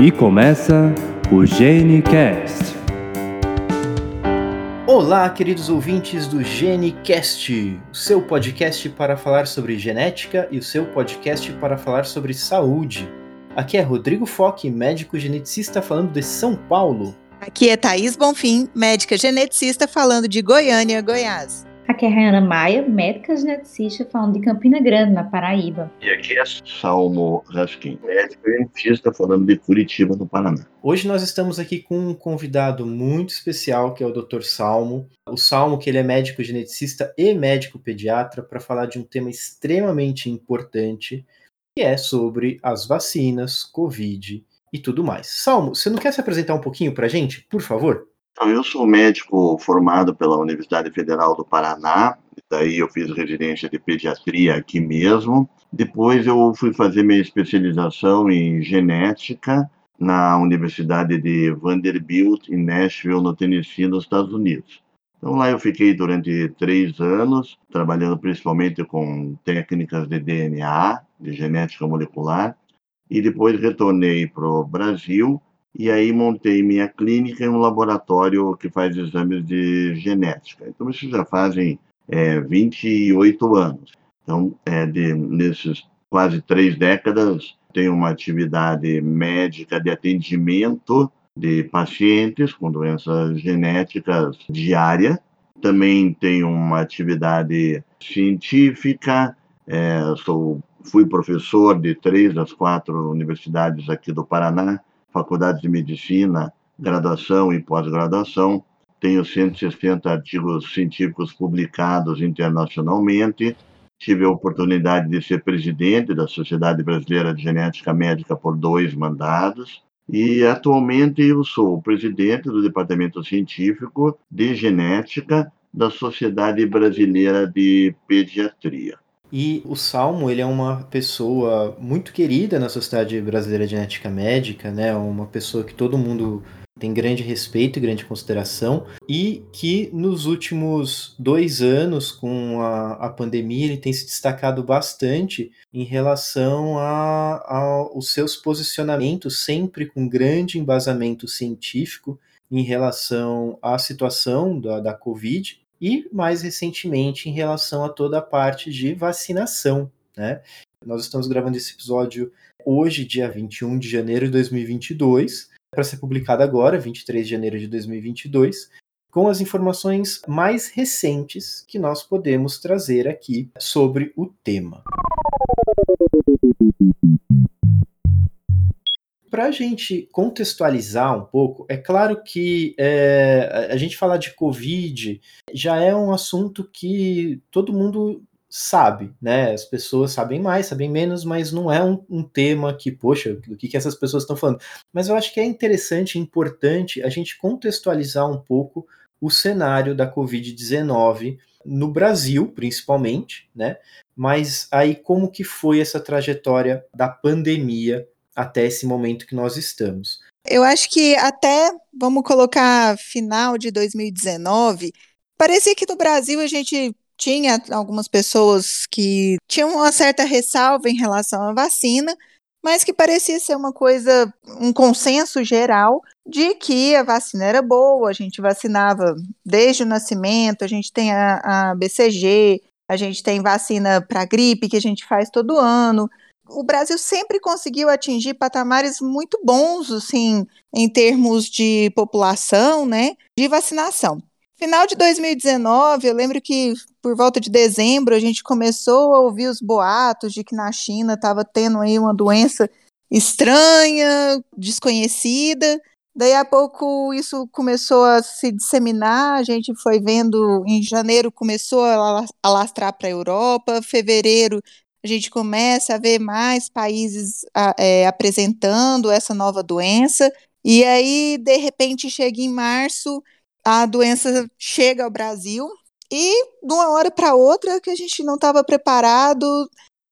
E começa o GeneCast. Olá, queridos ouvintes do GeneCast, o seu podcast para falar sobre genética e o seu podcast para falar sobre saúde. Aqui é Rodrigo Foque, médico geneticista falando de São Paulo. Aqui é Thaís Bonfim, médica geneticista falando de Goiânia, Goiás. Aqui é a Rayana Maia, médica geneticista falando de Campina Grande, na Paraíba. E aqui é Salmo Raskin, médico geneticista falando de Curitiba, no Paraná. Hoje nós estamos aqui com um convidado muito especial, que é o Dr. Salmo. O Salmo, que ele é médico geneticista e médico pediatra, para falar de um tema extremamente importante, que é sobre as vacinas, Covid e tudo mais. Salmo, você não quer se apresentar um pouquinho para a gente, por favor? Então, eu sou médico formado pela Universidade Federal do Paraná, daí eu fiz residência de pediatria aqui mesmo. Depois eu fui fazer minha especialização em genética na Universidade de Vanderbilt, em Nashville, no Tennessee, nos Estados Unidos. Então lá eu fiquei durante três anos, trabalhando principalmente com técnicas de DNA, de genética molecular, e depois retornei para o Brasil e aí montei minha clínica em um laboratório que faz exames de genética. Então, isso já fazem é, 28 anos. Então, é, de, nesses quase três décadas, tenho uma atividade médica de atendimento de pacientes com doenças genéticas diária. Também tenho uma atividade científica, é, sou, fui professor de três das quatro universidades aqui do Paraná, faculdades de medicina, graduação e pós-graduação. Tenho 160 artigos científicos publicados internacionalmente. Tive a oportunidade de ser presidente da Sociedade Brasileira de Genética Médica por dois mandados. E atualmente eu sou presidente do Departamento Científico de Genética da Sociedade Brasileira de Pediatria. E o Salmo, ele é uma pessoa muito querida na Sociedade Brasileira de Genética Médica, né? Uma pessoa que todo mundo tem grande respeito e grande consideração, e que nos últimos dois anos, com a, a pandemia, ele tem se destacado bastante em relação aos seus posicionamentos, sempre com grande embasamento científico em relação à situação da, da Covid e mais recentemente em relação a toda a parte de vacinação, né? Nós estamos gravando esse episódio hoje, dia 21 de janeiro de 2022, para ser publicado agora, 23 de janeiro de 2022, com as informações mais recentes que nós podemos trazer aqui sobre o tema. Para a gente contextualizar um pouco, é claro que é, a gente falar de Covid já é um assunto que todo mundo sabe, né? As pessoas sabem mais, sabem menos, mas não é um, um tema que, poxa, do que, que essas pessoas estão falando. Mas eu acho que é interessante, importante a gente contextualizar um pouco o cenário da Covid-19 no Brasil, principalmente, né? Mas aí como que foi essa trajetória da pandemia até esse momento que nós estamos. Eu acho que até, vamos colocar final de 2019, parecia que no Brasil a gente tinha algumas pessoas que tinham uma certa ressalva em relação à vacina, mas que parecia ser uma coisa, um consenso geral de que a vacina era boa, a gente vacinava desde o nascimento, a gente tem a, a BCG, a gente tem vacina para gripe que a gente faz todo ano, o Brasil sempre conseguiu atingir patamares muito bons, assim, em termos de população, né, de vacinação. Final de 2019, eu lembro que por volta de dezembro a gente começou a ouvir os boatos de que na China estava tendo aí uma doença estranha, desconhecida. Daí a pouco isso começou a se disseminar, a gente foi vendo em janeiro começou a alastrar para a Europa, fevereiro a gente começa a ver mais países é, apresentando essa nova doença, e aí, de repente, chega em março, a doença chega ao Brasil, e de uma hora para outra, que a gente não estava preparado,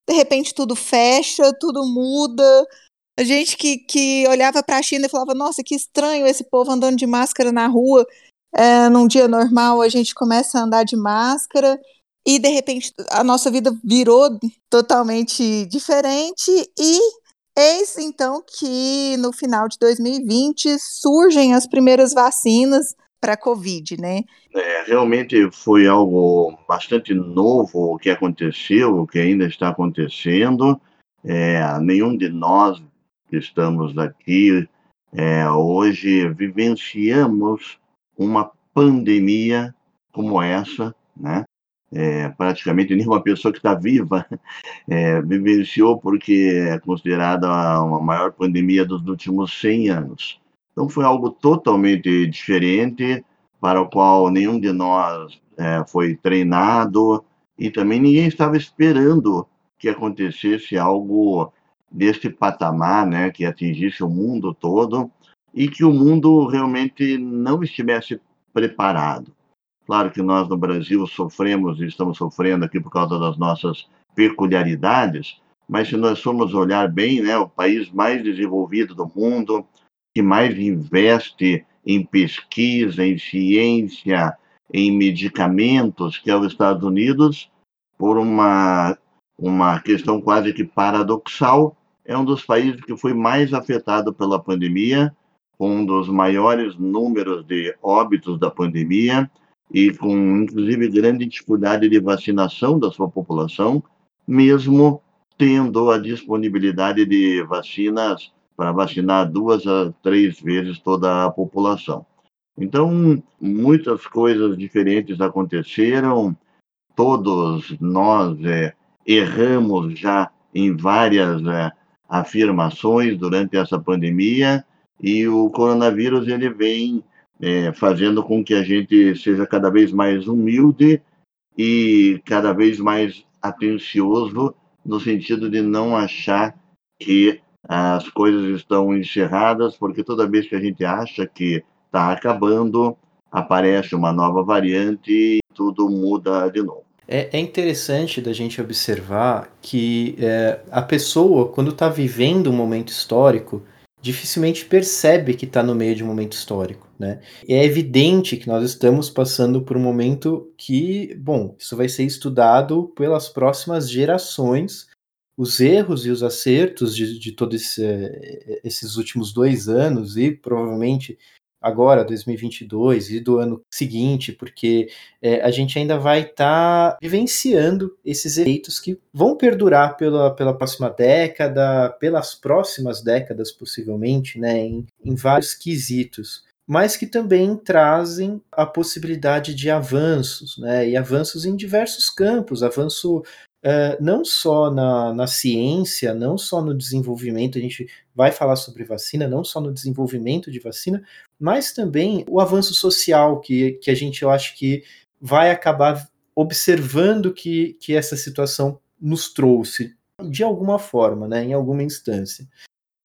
de repente tudo fecha, tudo muda. A gente que, que olhava para a China e falava: Nossa, que estranho esse povo andando de máscara na rua. É, num dia normal, a gente começa a andar de máscara e de repente a nossa vida virou totalmente diferente e Eis então que no final de 2020 surgem as primeiras vacinas para a Covid, né? É, realmente foi algo bastante novo o que aconteceu, o que ainda está acontecendo. É, nenhum de nós que estamos aqui é, hoje vivenciamos uma pandemia como essa, né? É, praticamente nenhuma pessoa que está viva é, vivenciou porque é considerada a maior pandemia dos últimos 100 anos. Então foi algo totalmente diferente, para o qual nenhum de nós é, foi treinado e também ninguém estava esperando que acontecesse algo deste patamar, né, que atingisse o mundo todo e que o mundo realmente não estivesse preparado. Claro que nós no Brasil sofremos e estamos sofrendo aqui por causa das nossas peculiaridades, mas se nós formos olhar bem, né, o país mais desenvolvido do mundo, que mais investe em pesquisa, em ciência, em medicamentos, que é os Estados Unidos, por uma, uma questão quase que paradoxal, é um dos países que foi mais afetado pela pandemia, com um dos maiores números de óbitos da pandemia e com, inclusive, grande dificuldade de vacinação da sua população, mesmo tendo a disponibilidade de vacinas para vacinar duas a três vezes toda a população. Então, muitas coisas diferentes aconteceram, todos nós é, erramos já em várias é, afirmações durante essa pandemia e o coronavírus ele vem é, fazendo com que a gente seja cada vez mais humilde e cada vez mais atencioso no sentido de não achar que as coisas estão encerradas, porque toda vez que a gente acha que está acabando, aparece uma nova variante e tudo muda de novo. É, é interessante da gente observar que é, a pessoa, quando está vivendo um momento histórico, dificilmente percebe que está no meio de um momento histórico, né? É evidente que nós estamos passando por um momento que, bom, isso vai ser estudado pelas próximas gerações, os erros e os acertos de, de todos esse, eh, esses últimos dois anos e provavelmente agora, 2022 e do ano seguinte, porque é, a gente ainda vai estar tá vivenciando esses efeitos que vão perdurar pela, pela próxima década, pelas próximas décadas, possivelmente, né, em, em vários quesitos mas que também trazem a possibilidade de avanços, né? E avanços em diversos campos, avanço uh, não só na, na ciência, não só no desenvolvimento, a gente vai falar sobre vacina, não só no desenvolvimento de vacina, mas também o avanço social que, que a gente, eu acho que vai acabar observando que, que essa situação nos trouxe de alguma forma, né, em alguma instância.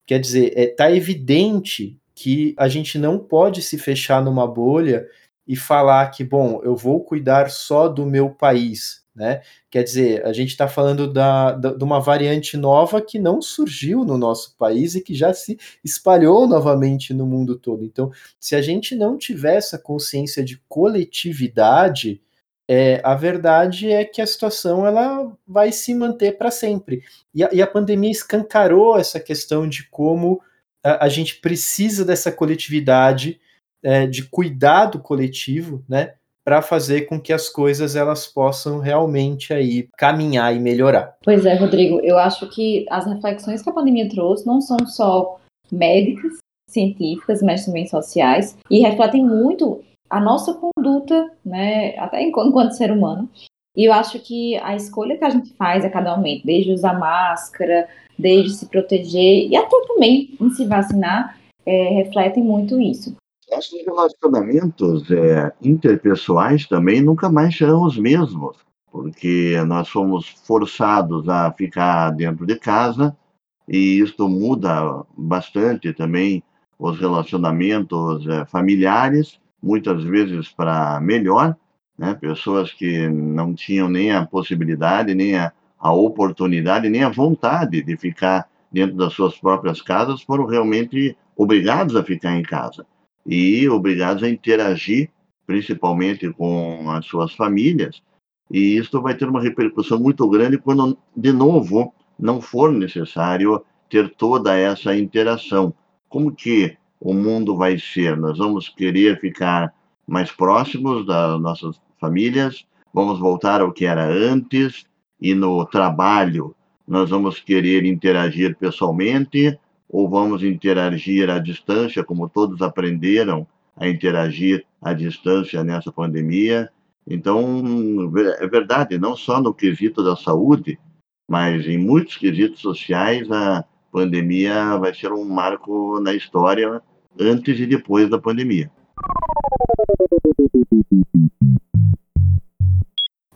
Quer dizer, está é, tá evidente que a gente não pode se fechar numa bolha e falar que, bom, eu vou cuidar só do meu país, né? Quer dizer, a gente está falando da, da, de uma variante nova que não surgiu no nosso país e que já se espalhou novamente no mundo todo. Então, se a gente não tiver essa consciência de coletividade, é, a verdade é que a situação ela vai se manter para sempre. E a, e a, pandemia escancarou essa questão de como a, gente precisa dessa coletividade, é, de cuidado coletivo, né? para fazer com que as coisas elas possam realmente aí caminhar e melhorar. Pois é, Rodrigo, eu acho que as reflexões que a pandemia trouxe não são só médicas, científicas, mas também sociais e refletem muito a nossa conduta, né, até enquanto ser humano. E eu acho que a escolha que a gente faz a cada momento, desde usar máscara, desde se proteger e até também em se vacinar, é, refletem muito isso. Nossos relacionamentos é, interpessoais também nunca mais serão os mesmos, porque nós fomos forçados a ficar dentro de casa e isso muda bastante também os relacionamentos é, familiares, muitas vezes para melhor, né? pessoas que não tinham nem a possibilidade, nem a, a oportunidade, nem a vontade de ficar dentro das suas próprias casas, foram realmente obrigados a ficar em casa e obrigados a interagir, principalmente com as suas famílias, e isso vai ter uma repercussão muito grande quando, de novo, não for necessário ter toda essa interação. Como que o mundo vai ser? Nós vamos querer ficar mais próximos das nossas famílias, vamos voltar ao que era antes, e no trabalho nós vamos querer interagir pessoalmente ou vamos interagir à distância, como todos aprenderam a interagir à distância nessa pandemia. Então, é verdade, não só no quesito da saúde, mas em muitos quesitos sociais, a pandemia vai ser um marco na história antes e depois da pandemia.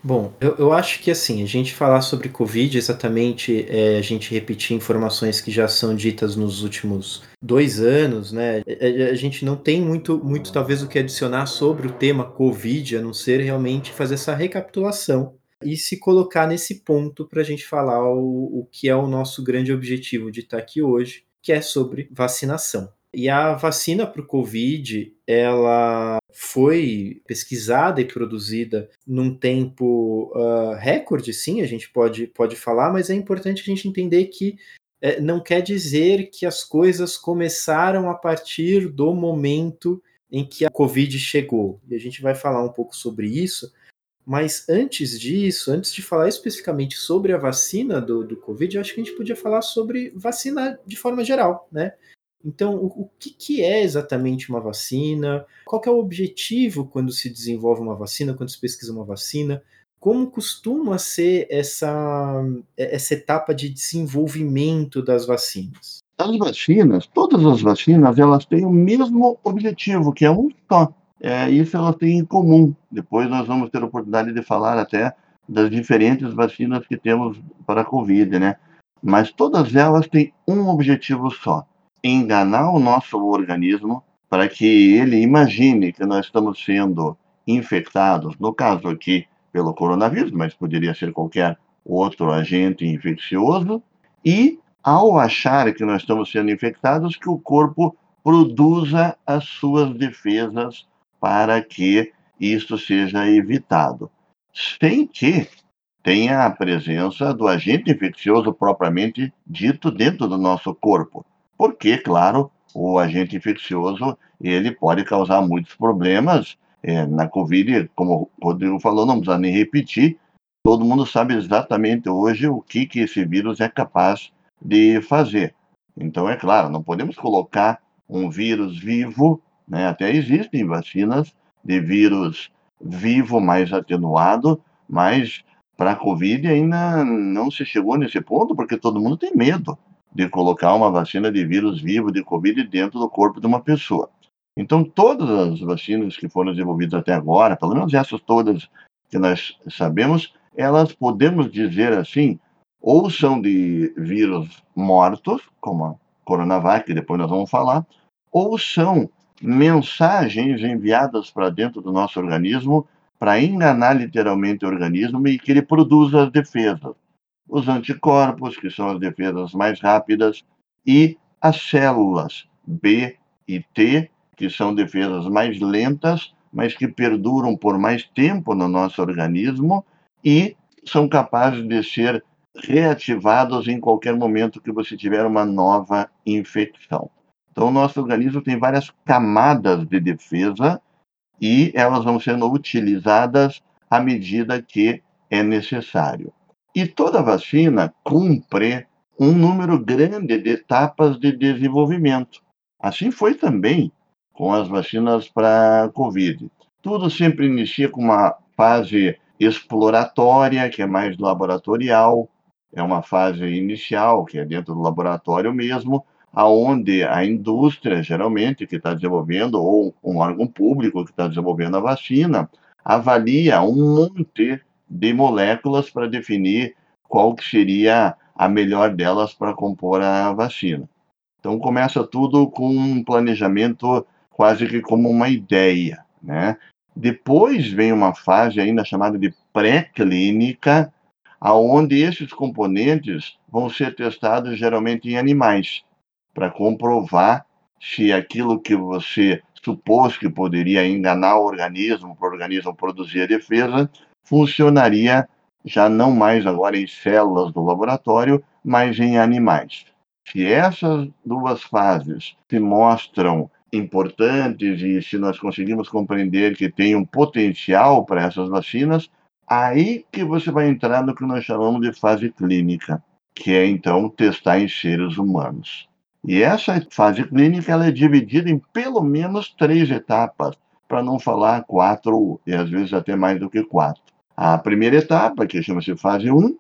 Bom, eu, eu acho que assim, a gente falar sobre Covid exatamente é a gente repetir informações que já são ditas nos últimos dois anos, né? A, é, é, a, gente não tem muito, muito talvez o que adicionar sobre o tema Covid, a não ser realmente fazer essa recapitulação e se colocar nesse ponto para a gente falar o, o que é o nosso grande objetivo de estar aqui hoje, que é sobre vacinação. E a vacina para o Covid, ela foi pesquisada e produzida num tempo uh, recorde, sim, a gente pode, pode falar, mas é importante a gente entender que é, não quer dizer que as coisas começaram a partir do momento em que a Covid chegou. E a gente vai falar um pouco sobre isso, mas antes disso, antes de falar especificamente sobre a vacina do, do Covid, eu acho que a gente podia falar sobre vacina de forma geral, né? Então, o, o que, que, é exatamente uma vacina? Qual é o objetivo quando se desenvolve uma vacina, quando se pesquisa uma vacina? Como costuma ser essa, essa etapa de desenvolvimento das vacinas? As vacinas, todas as vacinas, elas têm o mesmo objetivo, que é um só. É, isso elas têm em comum. Depois nós vamos ter a oportunidade de falar até das diferentes vacinas que temos para a Covid, né? Mas todas elas têm um objetivo só, enganar o nosso organismo para que ele imagine que nós estamos sendo infectados, no caso aqui pelo coronavírus, mas poderia ser qualquer outro agente infeccioso, e ao achar que nós estamos sendo infectados, que o corpo produza as suas defesas para que isso seja evitado, sem que tenha a presença do agente infeccioso propriamente dito dentro do nosso corpo porque, claro, o agente infeccioso ele pode causar muitos problemas. É, na Covid, como o Rodrigo falou, não precisa nem repetir, todo mundo sabe exatamente hoje o que, que esse vírus é capaz de fazer. Então, é claro, não podemos colocar um vírus vivo, né? até existem vacinas de vírus vivo mais atenuado, mas para a Covid ainda não se chegou nesse ponto, porque todo mundo tem medo de colocar uma vacina de vírus vivo de Covid dentro do corpo de uma pessoa. Então, todas as vacinas que foram desenvolvidas até agora, pelo menos essas todas que nós sabemos, elas podemos dizer assim, ou são de vírus mortos, como a Coronavac, que depois nós vamos falar, ou são mensagens enviadas para dentro do nosso organismo para enganar literalmente o organismo e que ele produza as defesas os anticorpos, que são as defesas mais rápidas, e as células B e T, que são defesas mais lentas, mas que perduram por mais tempo no nosso organismo e são capazes de ser reativados em qualquer momento que você tiver uma nova infecção. Então, o nosso organismo tem várias camadas de defesa e elas vão sendo utilizadas à medida que é necessário. E toda vacina cumpre um número grande de etapas de desenvolvimento. Assim foi também com as vacinas para Covid. Tudo sempre inicia com uma fase exploratória, que é mais laboratorial, é uma fase inicial, que é dentro do laboratório mesmo, aonde a indústria, geralmente, que está desenvolvendo, ou um órgão público que está desenvolvendo a vacina, avalia um monte de moléculas para definir qual que seria a melhor delas para compor a vacina. Então começa tudo com um planejamento quase que como uma ideia, né? Depois vem uma fase ainda chamada de pré-clínica, aonde esses componentes vão ser testados geralmente em animais, para comprovar se aquilo que você supôs que poderia enganar o organismo, para o organismo produzir a defesa, funcionaria já não mais agora em células do laboratório, mas em animais. Se essas duas fases se mostram importantes e se nós conseguimos compreender que tem um potencial para essas vacinas, aí que você vai entrar no que nós chamamos de fase clínica, que é então testar em seres humanos. E essa fase clínica ela é dividida em pelo menos três etapas, para não falar quatro e às vezes até mais do que quatro. A primeira etapa, que chama-se fase 1,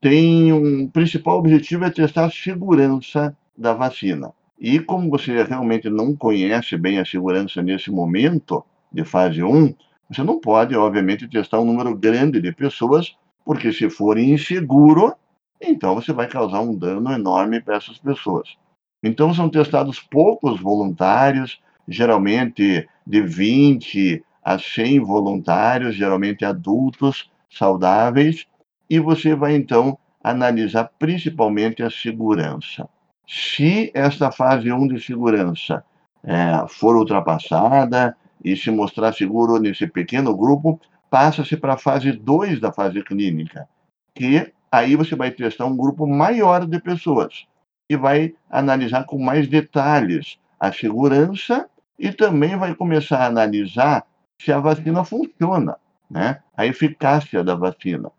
tem um principal objetivo é testar a segurança da vacina. E como você realmente não conhece bem a segurança nesse momento de fase 1, você não pode, obviamente, testar um número grande de pessoas, porque se for inseguro, então você vai causar um dano enorme para essas pessoas. Então são testados poucos voluntários, geralmente de 20 a 100 voluntários, geralmente adultos, saudáveis, e você vai então analisar principalmente a segurança. Se esta fase 1 de segurança é, for ultrapassada e se mostrar seguro nesse pequeno grupo, passa-se para a fase 2 da fase clínica, que aí você vai testar um grupo maior de pessoas e vai analisar com mais detalhes a segurança e também vai começar a analisar se a vacina funciona, né? a eficácia da vacina.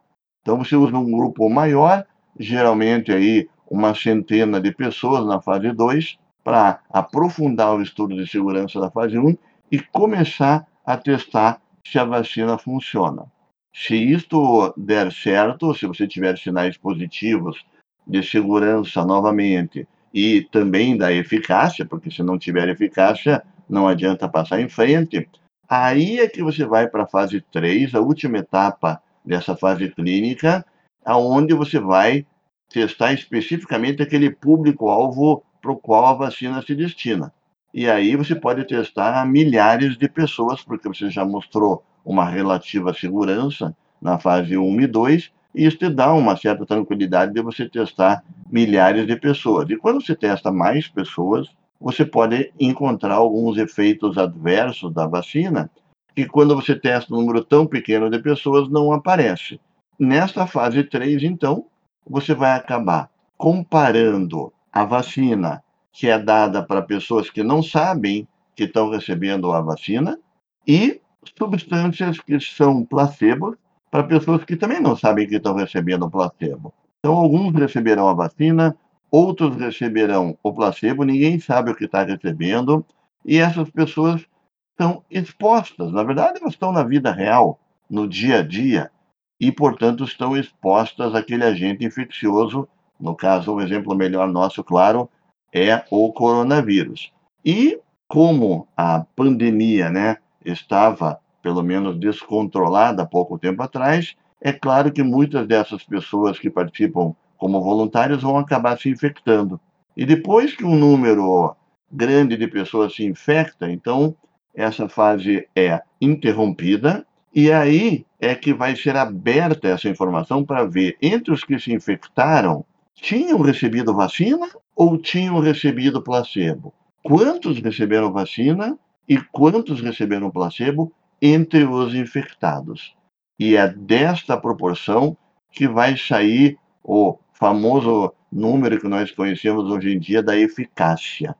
Então você usa um grupo maior, geralmente aí uma centena de pessoas na fase 2 para aprofundar o estudo de segurança da fase 1 e começar a testar se a vacina funciona. Se isto der certo, se você tiver sinais positivos de segurança novamente e também da eficácia, porque se não tiver eficácia, não adianta passar em frente, aí é que você vai para a fase 3, a última etapa dessa fase clínica, aonde você vai testar especificamente aquele público-alvo para o qual a vacina se destina. E aí você pode testar milhares de pessoas, porque você já mostrou uma relativa segurança na fase 1 e 2, e isso te dá uma certa tranquilidade de você testar milhares de pessoas. E quando você testa mais pessoas, você pode encontrar alguns efeitos adversos da vacina, que quando você testa um número tão pequeno de pessoas não aparece. Nesta fase 3, então, você vai acabar comparando a vacina que é dada para pessoas que não sabem que estão recebendo a vacina e substâncias que são placebo para pessoas que também não sabem que estão recebendo placebo. Então, alguns receberão a vacina, outros receberão o placebo, ninguém sabe o que está recebendo, e essas pessoas estão expostas. Na verdade, elas estão na vida real, no dia a dia, e, portanto, estão expostas àquele agente infeccioso. No caso, um exemplo melhor nosso, claro, é o coronavírus. E como a pandemia né, estava, pelo menos, descontrolada há pouco tempo atrás, é claro que muitas dessas pessoas que participam como voluntários vão acabar se infectando. E depois que um número grande de pessoas se infecta, então essa fase é interrompida e aí é que vai ser aberta essa informação para ver entre os que se infectaram tinham recebido vacina ou tinham recebido placebo. Quantos receberam vacina e quantos receberam placebo entre os infectados. E é desta proporção que vai sair o famoso número que nós conhecemos hoje em dia da eficácia.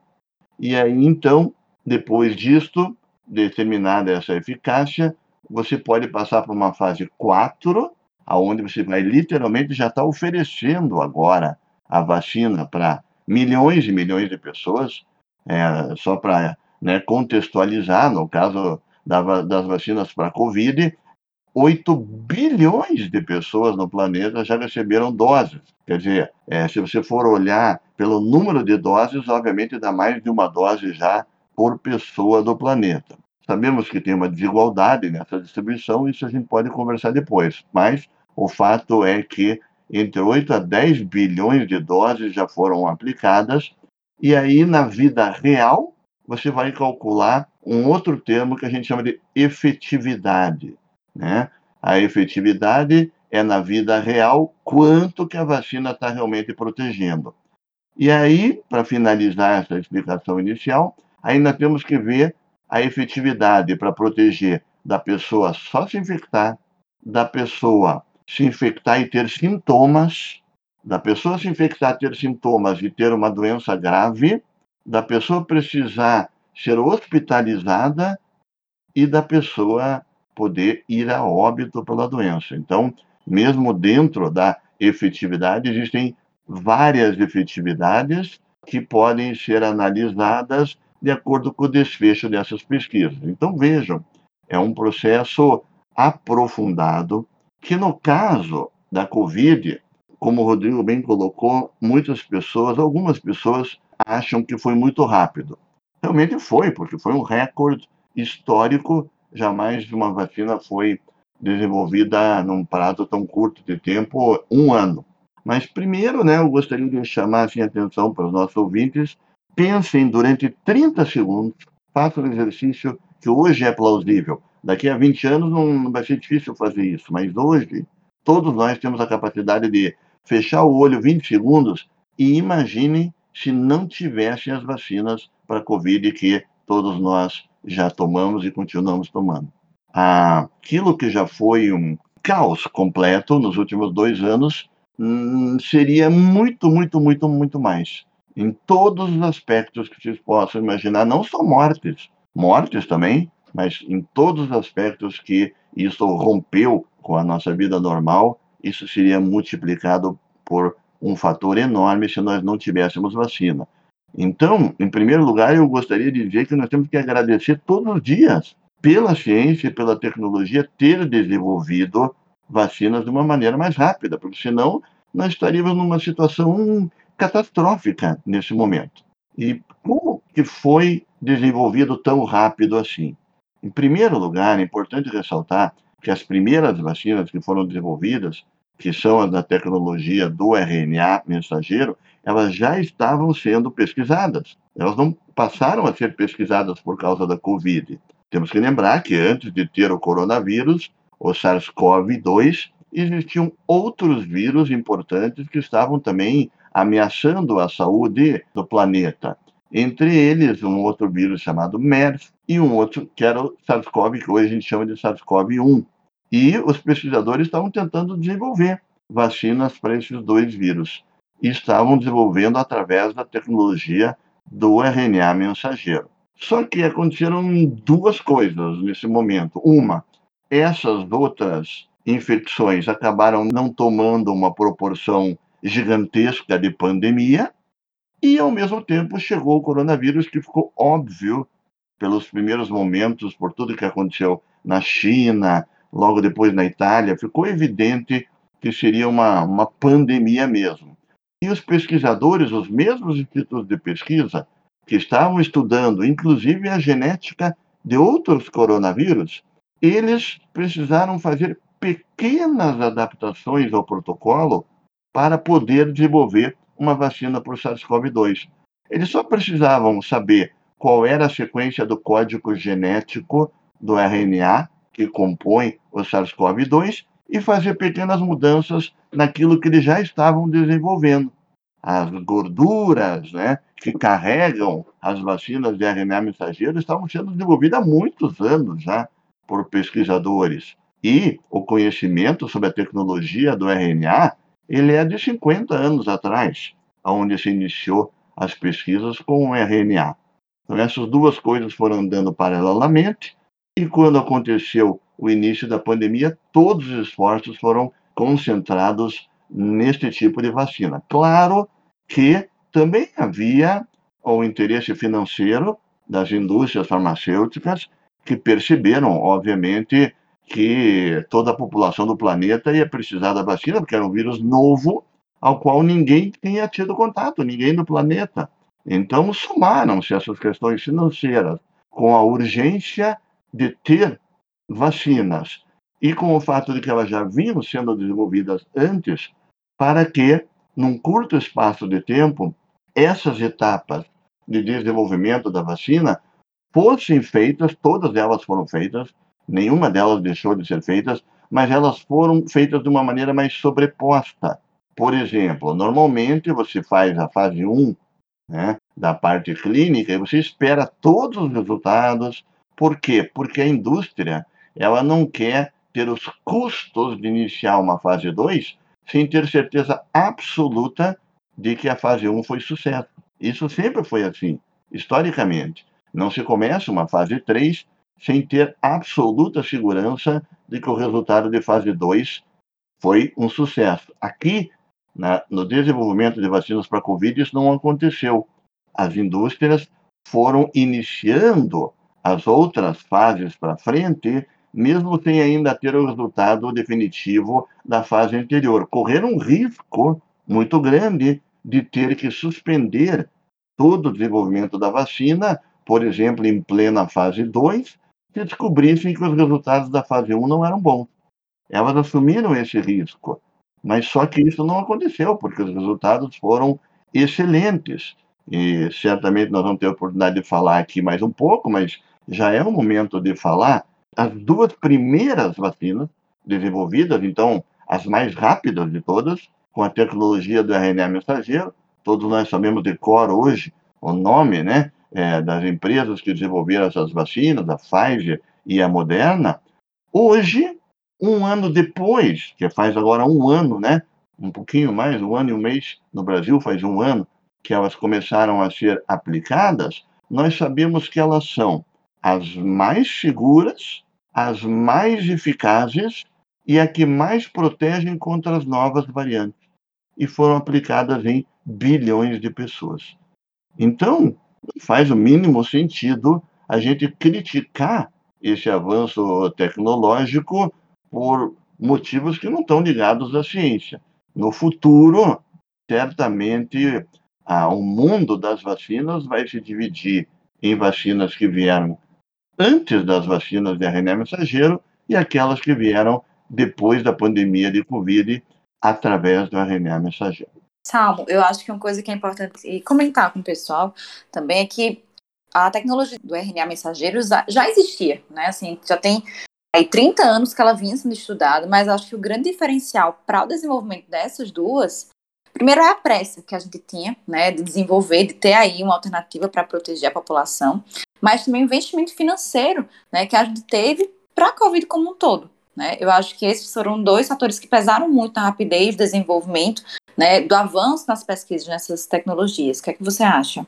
E aí, então, depois disto, determinada essa eficácia, você pode passar para uma fase 4, aonde você vai literalmente já estar tá oferecendo agora a vacina para milhões e milhões de pessoas, é, só para né, contextualizar, no caso da, das vacinas para Covid, 8 bilhões de pessoas no planeta já receberam doses. Quer dizer, é, se você for olhar pelo número de doses, obviamente dá mais de uma dose já por pessoa do planeta. Sabemos que tem uma desigualdade nessa distribuição, isso a gente pode conversar depois, mas o fato é que entre 8 a 10 bilhões de doses já foram aplicadas, e aí na vida real você vai calcular um outro termo que a gente chama de efetividade. Né? A efetividade é na vida real quanto que a vacina está realmente protegendo. E aí, para finalizar essa explicação inicial, ainda temos que ver a efetividade para proteger da pessoa só se infectar, da pessoa se infectar e ter sintomas da pessoa se infectar, ter sintomas e ter uma doença grave, da pessoa precisar ser hospitalizada e da pessoa poder ir a óbito pela doença. Então, mesmo dentro da efetividade, existem várias efetividades que podem ser analisadas de acordo com o desfecho dessas pesquisas. Então, vejam, é um processo aprofundado que, no caso da Covid, como o Rodrigo bem colocou, muitas pessoas, algumas pessoas acham que foi muito rápido. Realmente foi, porque foi um recorde histórico. Jamais uma vacina foi desenvolvida num prazo tão curto de tempo, um ano. Mas primeiro, né, eu gostaria de chamar assim, a atenção para os nossos ouvintes. Pensem durante 30 segundos, façam um exercício que hoje é plausível. Daqui a 20 anos não vai ser difícil fazer isso, mas hoje todos nós temos a capacidade de fechar o olho 20 segundos e imaginem se não tivessem as vacinas para a Covid que todos nós já tomamos e continuamos tomando. Aquilo que já foi um caos completo nos últimos dois anos hum, seria muito, muito, muito, muito mais. Em todos os aspectos que vocês possam imaginar, não só mortes, mortes também, mas em todos os aspectos que isso rompeu com a nossa vida normal, isso seria multiplicado por um fator enorme se nós não tivéssemos vacina. Então, em primeiro lugar, eu gostaria de dizer que nós temos que agradecer todos os dias pela ciência e pela tecnologia ter desenvolvido vacinas de uma maneira mais rápida, porque senão nós estaríamos numa situação catastrófica nesse momento. E como que foi desenvolvido tão rápido assim? Em primeiro lugar, é importante ressaltar que as primeiras vacinas que foram desenvolvidas, que são as da tecnologia do RNA mensageiro, elas já estavam sendo pesquisadas. Elas não passaram a ser pesquisadas por causa da Covid. Temos que lembrar que antes de ter o coronavírus, o SARS-CoV-2, existiam outros vírus importantes que estavam também ameaçando a saúde do planeta. Entre eles, um outro vírus chamado MERS e um outro que era o SARS-CoV, que hoje a gente chama de SARS-CoV-1. E os pesquisadores estavam tentando desenvolver vacinas para esses dois vírus. E estavam desenvolvendo através da tecnologia do RNA mensageiro. Só que aconteceram duas coisas nesse momento. Uma, essas outras infecções acabaram não tomando uma proporção gigantesca de pandemia, e, ao mesmo tempo, chegou o coronavírus, que ficou óbvio pelos primeiros momentos, por tudo que aconteceu na China, logo depois na Itália, ficou evidente que seria uma, uma pandemia mesmo. E os pesquisadores, os mesmos institutos de pesquisa, que estavam estudando, inclusive, a genética de outros coronavírus, eles precisaram fazer pequenas adaptações ao protocolo para poder desenvolver uma vacina para o SARS-CoV-2. Eles só precisavam saber qual era a sequência do código genético do RNA que compõe o SARS-CoV-2 e fazer pequenas mudanças naquilo que eles já estavam desenvolvendo. As gorduras né, que carregam as vacinas de RNA mensageiro estavam sendo desenvolvidas há muitos anos já por pesquisadores. E o conhecimento sobre a tecnologia do RNA ele é de 50 anos atrás, onde se iniciou as pesquisas com o RNA. Então, essas duas coisas foram andando paralelamente, e quando aconteceu o início da pandemia, todos os esforços foram concentrados neste tipo de vacina. Claro que também havia o interesse financeiro das indústrias farmacêuticas que perceberam, obviamente, que toda a população do planeta ia precisar da vacina, porque era um vírus novo ao qual ninguém tinha tido contato, ninguém do planeta. Então, somaram-se essas questões financeiras com a urgência de ter vacinas e com o fato de que elas já vinham sendo desenvolvidas antes, para que, num curto espaço de tempo, essas etapas de desenvolvimento da vacina fossem feitas, todas elas foram feitas, Nenhuma delas deixou de ser feitas, mas elas foram feitas de uma maneira mais sobreposta. Por exemplo, normalmente você faz a fase 1 né, da parte clínica e você espera todos os resultados. Por quê? Porque a indústria ela não quer ter os custos de iniciar uma fase 2 sem ter certeza absoluta de que a fase 1 foi sucesso. Isso sempre foi assim, historicamente. Não se começa uma fase 3 sem ter absoluta segurança de que o resultado de fase 2 foi um sucesso. Aqui, na, no desenvolvimento de vacinas para a Covid, isso não aconteceu. As indústrias foram iniciando as outras fases para frente, mesmo sem ainda ter o resultado definitivo da fase anterior. Correram um risco muito grande de ter que suspender todo o desenvolvimento da vacina, por exemplo, em plena fase 2, se descobrissem que os resultados da fase 1 não eram bons. Elas assumiram esse risco, mas só que isso não aconteceu, porque os resultados foram excelentes. E certamente nós vamos ter a oportunidade de falar aqui mais um pouco, mas já é o momento de falar. As duas primeiras vacinas desenvolvidas, então as mais rápidas de todas, com a tecnologia do RNA mensageiro, todos nós sabemos de cor hoje o nome né, é, das empresas que desenvolveram essas vacinas, a Pfizer e a Moderna. Hoje, um ano depois, que faz agora um ano, né, um pouquinho mais, um ano e um mês no Brasil, faz um ano que elas começaram a ser aplicadas, nós sabemos que elas são as mais seguras, as mais eficazes e a que mais protegem contra as novas variantes. E foram aplicadas em bilhões de pessoas. Então, faz o mínimo sentido a gente criticar esse avanço tecnológico por motivos que não estão ligados à ciência. No futuro, certamente, ah, o mundo das vacinas vai se dividir em vacinas que vieram antes das vacinas de RNA mensageiro e aquelas que vieram depois da pandemia de Covid através do RNA mensageiro. Salmo, eu acho que uma coisa que é importante comentar com o pessoal também é que a tecnologia do RNA mensageiro já existia, né? Assim, já tem aí 30 anos que ela vinha sendo estudada, mas acho que o grande diferencial para o desenvolvimento dessas duas, primeiro é a pressa que a gente tinha, né, de desenvolver, de ter aí uma alternativa para proteger a população, mas também o investimento financeiro, né, que a gente teve para a Covid como um todo. Né? Eu acho que esses foram dois fatores que pesaram muito na rapidez do desenvolvimento, né, do avanço nas pesquisas nessas tecnologias. O que é que você acha?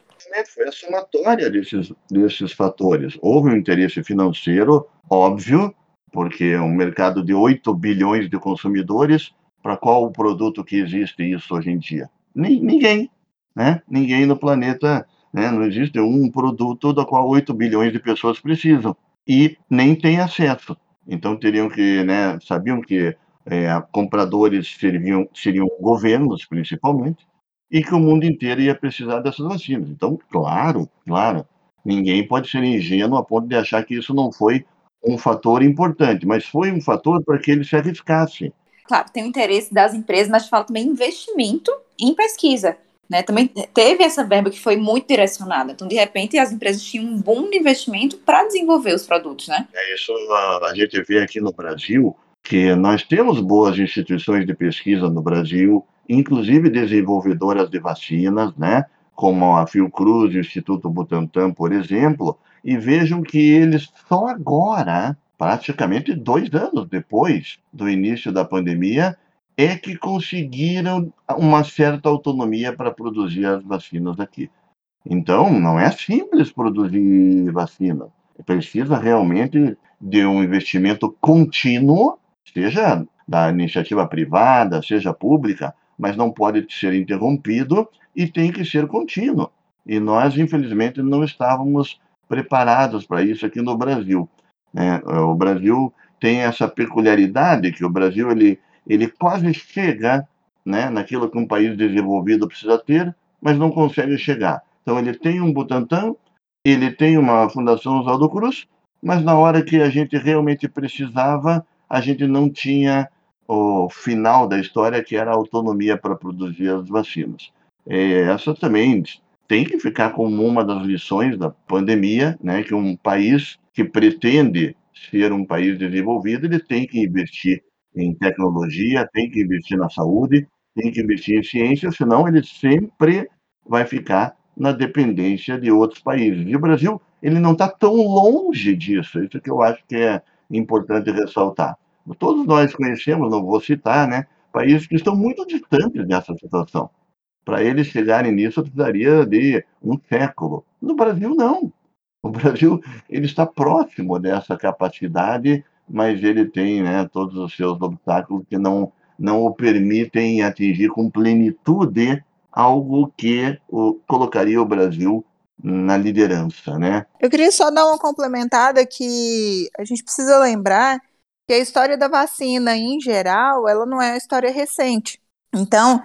Foi a somatória desses, desses fatores. Houve um interesse financeiro, óbvio, porque é um mercado de 8 bilhões de consumidores, para qual o produto que existe isso hoje em dia? Ninguém, né? Ninguém no planeta, né? não existe um produto do qual 8 bilhões de pessoas precisam e nem tem acesso. Então teriam que, né, sabiam que é, compradores seriam, seriam governos, principalmente, e que o mundo inteiro ia precisar dessas vacinas. Então, claro, claro, ninguém pode ser ingênuo a ponto de achar que isso não foi um fator importante, mas foi um fator para que eles se arriscassem. Claro, tem o interesse das empresas, mas fala também investimento em pesquisa. Né, também teve essa verba que foi muito direcionada. Então, de repente, as empresas tinham um bom investimento para desenvolver os produtos, né? É isso a, a gente vê aqui no Brasil, que nós temos boas instituições de pesquisa no Brasil, inclusive desenvolvedoras de vacinas, né? como a Fiocruz e o Instituto Butantan, por exemplo, e vejam que eles só agora, praticamente dois anos depois do início da pandemia, é que conseguiram uma certa autonomia para produzir as vacinas aqui. Então, não é simples produzir vacina. Precisa realmente de um investimento contínuo seja da iniciativa privada, seja pública, mas não pode ser interrompido e tem que ser contínuo. E nós, infelizmente, não estávamos preparados para isso aqui no Brasil. Né? O Brasil tem essa peculiaridade que o Brasil ele, ele quase chega né, naquilo que um país desenvolvido precisa ter, mas não consegue chegar. Então ele tem um Butantan, ele tem uma Fundação Oswaldo Cruz, mas na hora que a gente realmente precisava, a gente não tinha o final da história, que era a autonomia para produzir as vacinas. É, essa também tem que ficar como uma das lições da pandemia, né, que um país que pretende ser um país desenvolvido, ele tem que investir em tecnologia, tem que investir na saúde, tem que investir em ciência, senão ele sempre vai ficar na dependência de outros países. E o Brasil, ele não está tão longe disso, isso que eu acho que é importante ressaltar. Todos nós conhecemos, não vou citar, né, países que estão muito distantes dessa situação. Para eles chegarem nisso, precisaria de um século. No Brasil, não. O Brasil ele está próximo dessa capacidade, mas ele tem né, todos os seus obstáculos que não, não o permitem atingir com plenitude algo que o, colocaria o Brasil na liderança, né? Eu queria só dar uma complementada que a gente precisa lembrar que a história da vacina, em geral, ela não é uma história recente. Então,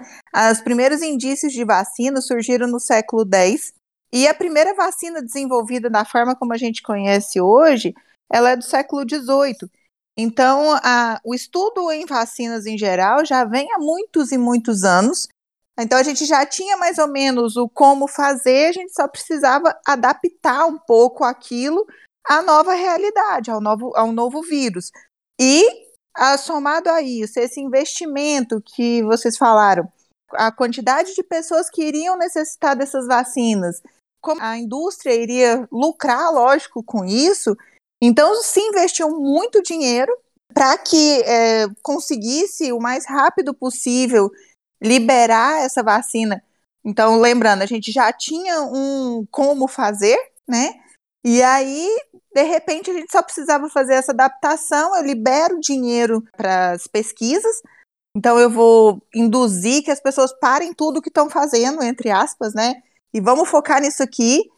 os primeiros indícios de vacina surgiram no século X, e a primeira vacina desenvolvida da forma como a gente conhece hoje, ela é do século XVIII. Então, a, o estudo em vacinas em geral já vem há muitos e muitos anos. Então, a gente já tinha mais ou menos o como fazer, a gente só precisava adaptar um pouco aquilo à nova realidade, ao novo, ao novo vírus. E, a, somado a isso, esse investimento que vocês falaram, a quantidade de pessoas que iriam necessitar dessas vacinas, como a indústria iria lucrar, lógico, com isso, então se investiu muito dinheiro para que é, conseguisse o mais rápido possível liberar essa vacina. Então, lembrando, a gente já tinha um como fazer, né? E aí, de repente, a gente só precisava fazer essa adaptação. Eu libero dinheiro para as pesquisas, então eu vou induzir que as pessoas parem tudo que estão fazendo, entre aspas, né? E vamos focar nisso aqui.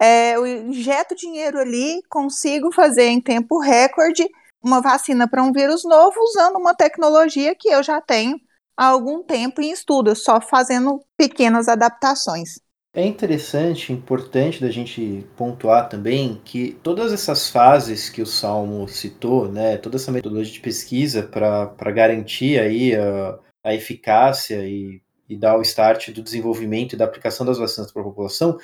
É, eu injeto dinheiro ali, consigo fazer em tempo recorde uma vacina para um vírus novo usando uma tecnologia que eu já tenho há algum tempo em estudo, só fazendo pequenas adaptações. É interessante, importante da gente pontuar também que todas essas fases que o Salmo citou, né, toda essa metodologia de pesquisa para garantir aí a, a eficácia e, e dar o start do desenvolvimento e da aplicação das vacinas para a população,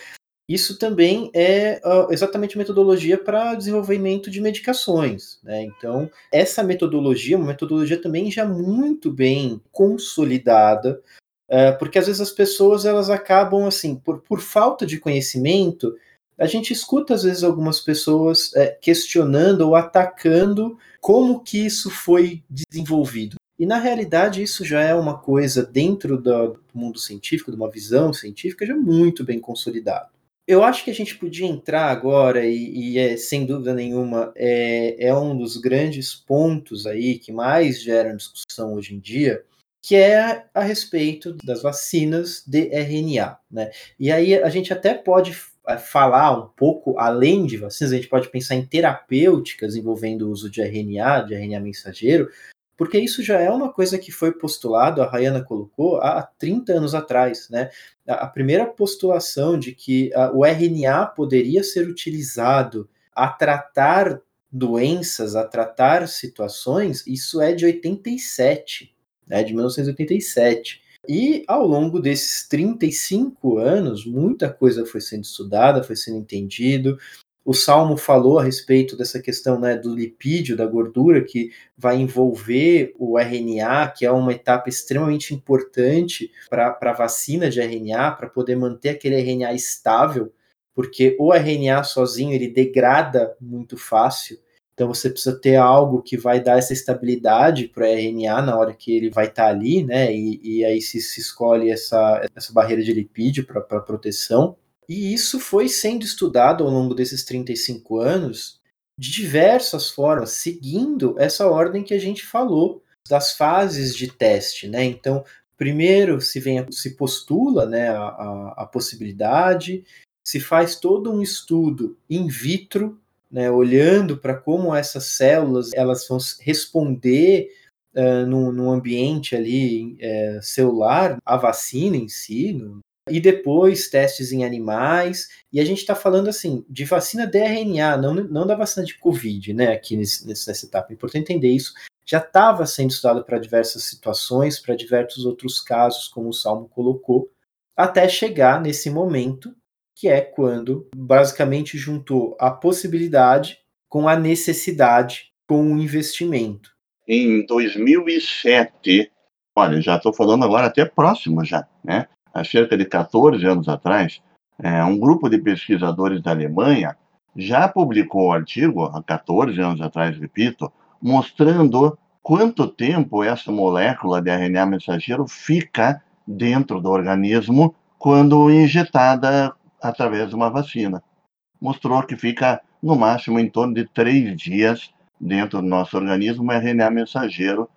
isso também é uh, exatamente metodologia para desenvolvimento de medicações. Né? Então, essa metodologia é uma metodologia também já muito bem consolidada, uh, porque às vezes as pessoas elas acabam assim, por, por falta de conhecimento, a gente escuta às vezes algumas pessoas uh, questionando ou atacando como que isso foi desenvolvido. E na realidade isso já é uma coisa dentro do mundo científico, de uma visão científica já muito bem consolidada. Eu acho que a gente podia entrar agora, e, e é, sem dúvida nenhuma, é, é um dos grandes pontos aí que mais geram discussão hoje em dia, que é a respeito das vacinas de RNA. Né? E aí a gente até pode é, falar um pouco além de vacinas, a gente pode pensar em terapêuticas envolvendo o uso de RNA, de RNA mensageiro, porque isso já é uma coisa que foi postulado, a Rayana colocou, há 30 anos atrás, né? A primeira postulação de que o RNA poderia ser utilizado a tratar doenças, a tratar situações, isso é de 87, né, de 1987. E ao longo desses 35 anos, muita coisa foi sendo estudada, foi sendo entendido, o Salmo falou a respeito dessa questão né, do lipídio, da gordura, que vai envolver o RNA, que é uma etapa extremamente importante para a vacina de RNA, para poder manter aquele RNA estável, porque o RNA sozinho ele degrada muito fácil. Então você precisa ter algo que vai dar essa estabilidade para o RNA na hora que ele vai estar tá ali, né? E, e aí se, se escolhe essa, essa barreira de lipídio para proteção. E isso foi sendo estudado ao longo desses 35 anos de diversas formas, seguindo essa ordem que a gente falou das fases de teste, né? Então, primeiro se vem se postula, né, a, a, a possibilidade, se faz todo um estudo in vitro, né, olhando para como essas células elas vão responder uh, no, no ambiente ali uh, celular, a vacina em si, no, e depois testes em animais. E a gente está falando assim de vacina de RNA, não, não da vacina de Covid, né? Aqui nesse, nessa etapa. É importante entender isso. Já estava sendo estudado para diversas situações, para diversos outros casos, como o Salmo colocou, até chegar nesse momento, que é quando basicamente juntou a possibilidade com a necessidade, com o investimento. Em 2007, olha, já estou falando agora até próximo já, né? Há cerca de 14 anos atrás, é, um grupo de pesquisadores da Alemanha já publicou um artigo, há 14 anos atrás, repito, mostrando quanto tempo essa molécula de RNA mensageiro fica dentro do organismo quando injetada através de uma vacina. Mostrou que fica no máximo em torno de três dias dentro do nosso organismo RNA mensageiro.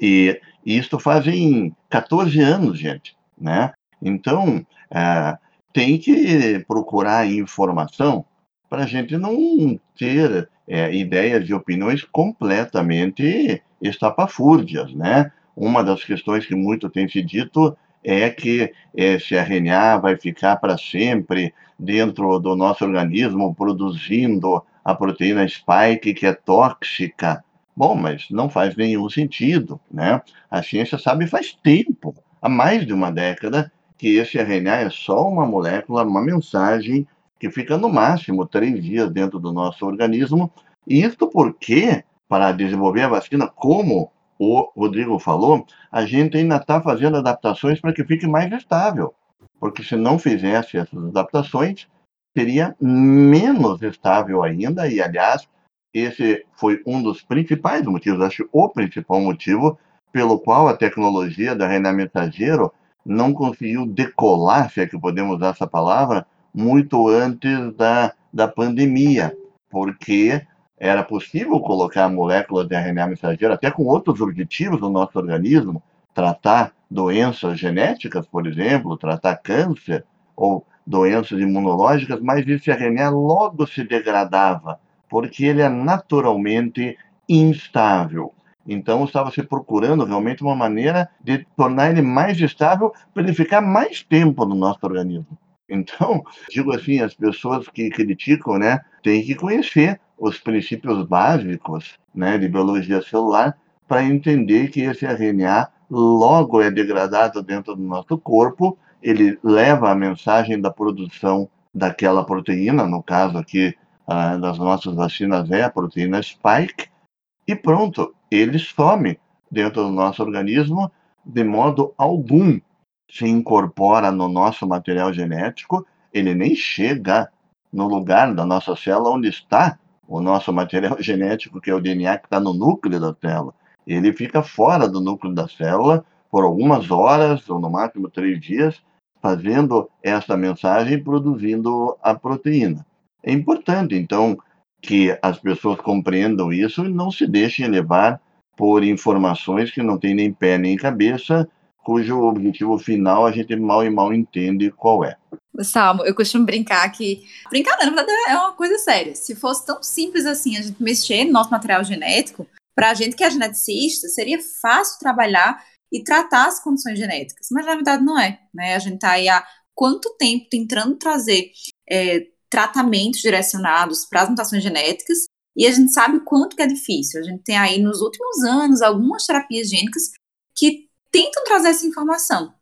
E isto fazem 14 anos, gente, né? Então, é, tem que procurar informação para a gente não ter é, ideias e opiniões completamente estapafúrdias, né? Uma das questões que muito tem se dito é que esse RNA vai ficar para sempre dentro do nosso organismo produzindo a proteína spike que é tóxica. Bom, mas não faz nenhum sentido, né? A ciência sabe faz tempo, há mais de uma década, que esse RNA é só uma molécula, uma mensagem que fica no máximo três dias dentro do nosso organismo. E isso porque, para desenvolver a vacina, como o Rodrigo falou, a gente ainda está fazendo adaptações para que fique mais estável. Porque se não fizesse essas adaptações, seria menos estável ainda. E, aliás, esse foi um dos principais motivos, acho o principal motivo, pelo qual a tecnologia da RNA mensageiro não conseguiu decolar, se é que podemos usar essa palavra, muito antes da, da pandemia, porque era possível colocar moléculas de RNA mensageiro até com outros objetivos no nosso organismo, tratar doenças genéticas, por exemplo, tratar câncer ou doenças imunológicas, mas esse RNA logo se degradava, porque ele é naturalmente instável. Então estava se procurando realmente uma maneira de tornar ele mais estável para ele ficar mais tempo no nosso organismo. Então, digo assim, as pessoas que criticam, né, têm que conhecer os princípios básicos, né, de biologia celular para entender que esse RNA logo é degradado dentro do nosso corpo, ele leva a mensagem da produção daquela proteína, no caso aqui ah, das nossas vacinas é a proteína spike, e pronto, ele some dentro do nosso organismo de modo algum se incorpora no nosso material genético, ele nem chega no lugar da nossa célula onde está o nosso material genético, que é o DNA que está no núcleo da célula. Ele fica fora do núcleo da célula por algumas horas, ou no máximo três dias, fazendo essa mensagem, produzindo a proteína. É importante, então, que as pessoas compreendam isso e não se deixem levar por informações que não têm nem pé nem cabeça, cujo objetivo final a gente mal e mal entende qual é. Salmo, eu costumo brincar que. Brincar, na verdade, é uma coisa séria. Se fosse tão simples assim a gente mexer no nosso material genético, para a gente que é geneticista, seria fácil trabalhar e tratar as condições genéticas. Mas na verdade não é. Né? A gente está aí há quanto tempo tentando trazer é, tratamentos direcionados para as mutações genéticas, e a gente sabe o quanto que é difícil. A gente tem aí nos últimos anos algumas terapias gênicas que tentam trazer essa informação.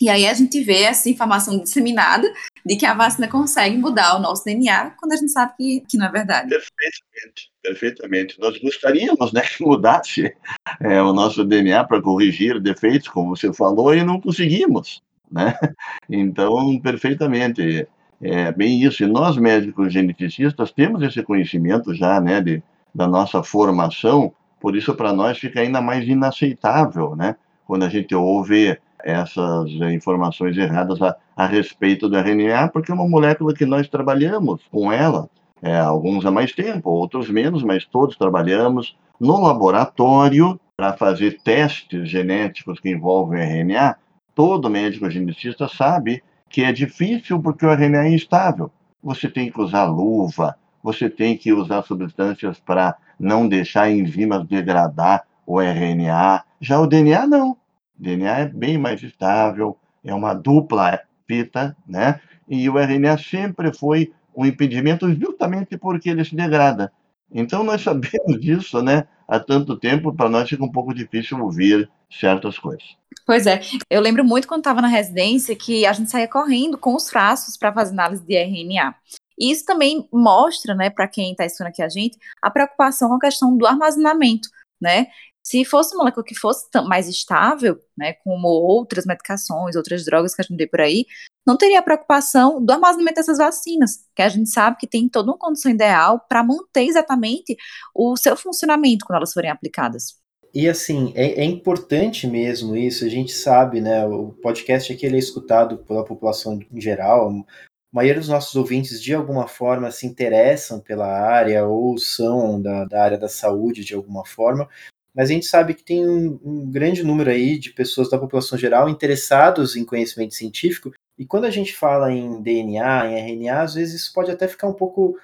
E aí a gente vê essa informação disseminada de que a vacina consegue mudar o nosso DNA, quando a gente sabe que, que não é verdade. Perfeitamente, perfeitamente. Nós gostaríamos né, que mudasse é, o nosso DNA para corrigir defeitos, como você falou, e não conseguimos. Né? Então, perfeitamente. É bem isso. E nós, médicos geneticistas, temos esse conhecimento já né, de, da nossa formação, por isso, para nós, fica ainda mais inaceitável né, quando a gente ouve essas informações erradas a, a respeito do RNA, porque é uma molécula que nós trabalhamos com ela, é, alguns há mais tempo, outros menos, mas todos trabalhamos no laboratório para fazer testes genéticos que envolvem RNA. Todo médico geneticista sabe que é difícil porque o RNA é instável. Você tem que usar luva, você tem que usar substâncias para não deixar enzimas degradar o RNA. Já o DNA não. O DNA é bem mais estável, é uma dupla fita, né? E o RNA sempre foi um impedimento justamente porque ele se degrada. Então nós sabemos disso, né? Há tanto tempo, para nós fica um pouco difícil ouvir certas coisas. Pois é, eu lembro muito quando estava na residência que a gente saía correndo com os frascos para fazer análise de RNA. E isso também mostra, né, para quem está estudando aqui a gente, a preocupação com a questão do armazenamento, né? Se fosse uma molécula que fosse mais estável, né, como outras medicações, outras drogas que a gente vê por aí, não teria a preocupação do armazenamento dessas vacinas, que a gente sabe que tem toda uma condição ideal para manter exatamente o seu funcionamento quando elas forem aplicadas. E assim, é, é, importante mesmo isso, a gente sabe, né? O podcast aqui ele é escutado pela população em geral. A maioria dos nossos ouvintes, de alguma forma, se interessam pela área ou são da, da área da saúde de alguma forma. Mas a gente sabe que tem um, um grande número aí de pessoas da população geral interessados em conhecimento científico. E quando a gente fala em DNA, em RNA, às vezes isso pode até ficar um pouco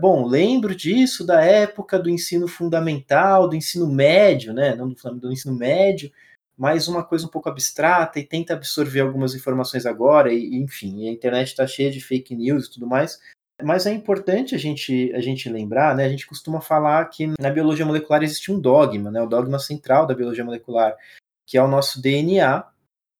bom, lembro disso da época do ensino fundamental, do ensino médio, né? Não do, do ensino médio, mas uma coisa um pouco abstrata e tenta absorver algumas informações agora, e, enfim, a internet está cheia de fake news e tudo mais. Mas é importante a gente, a gente lembrar, né? A gente costuma falar que na biologia molecular existe um dogma, né? O dogma central da biologia molecular, que é o nosso DNA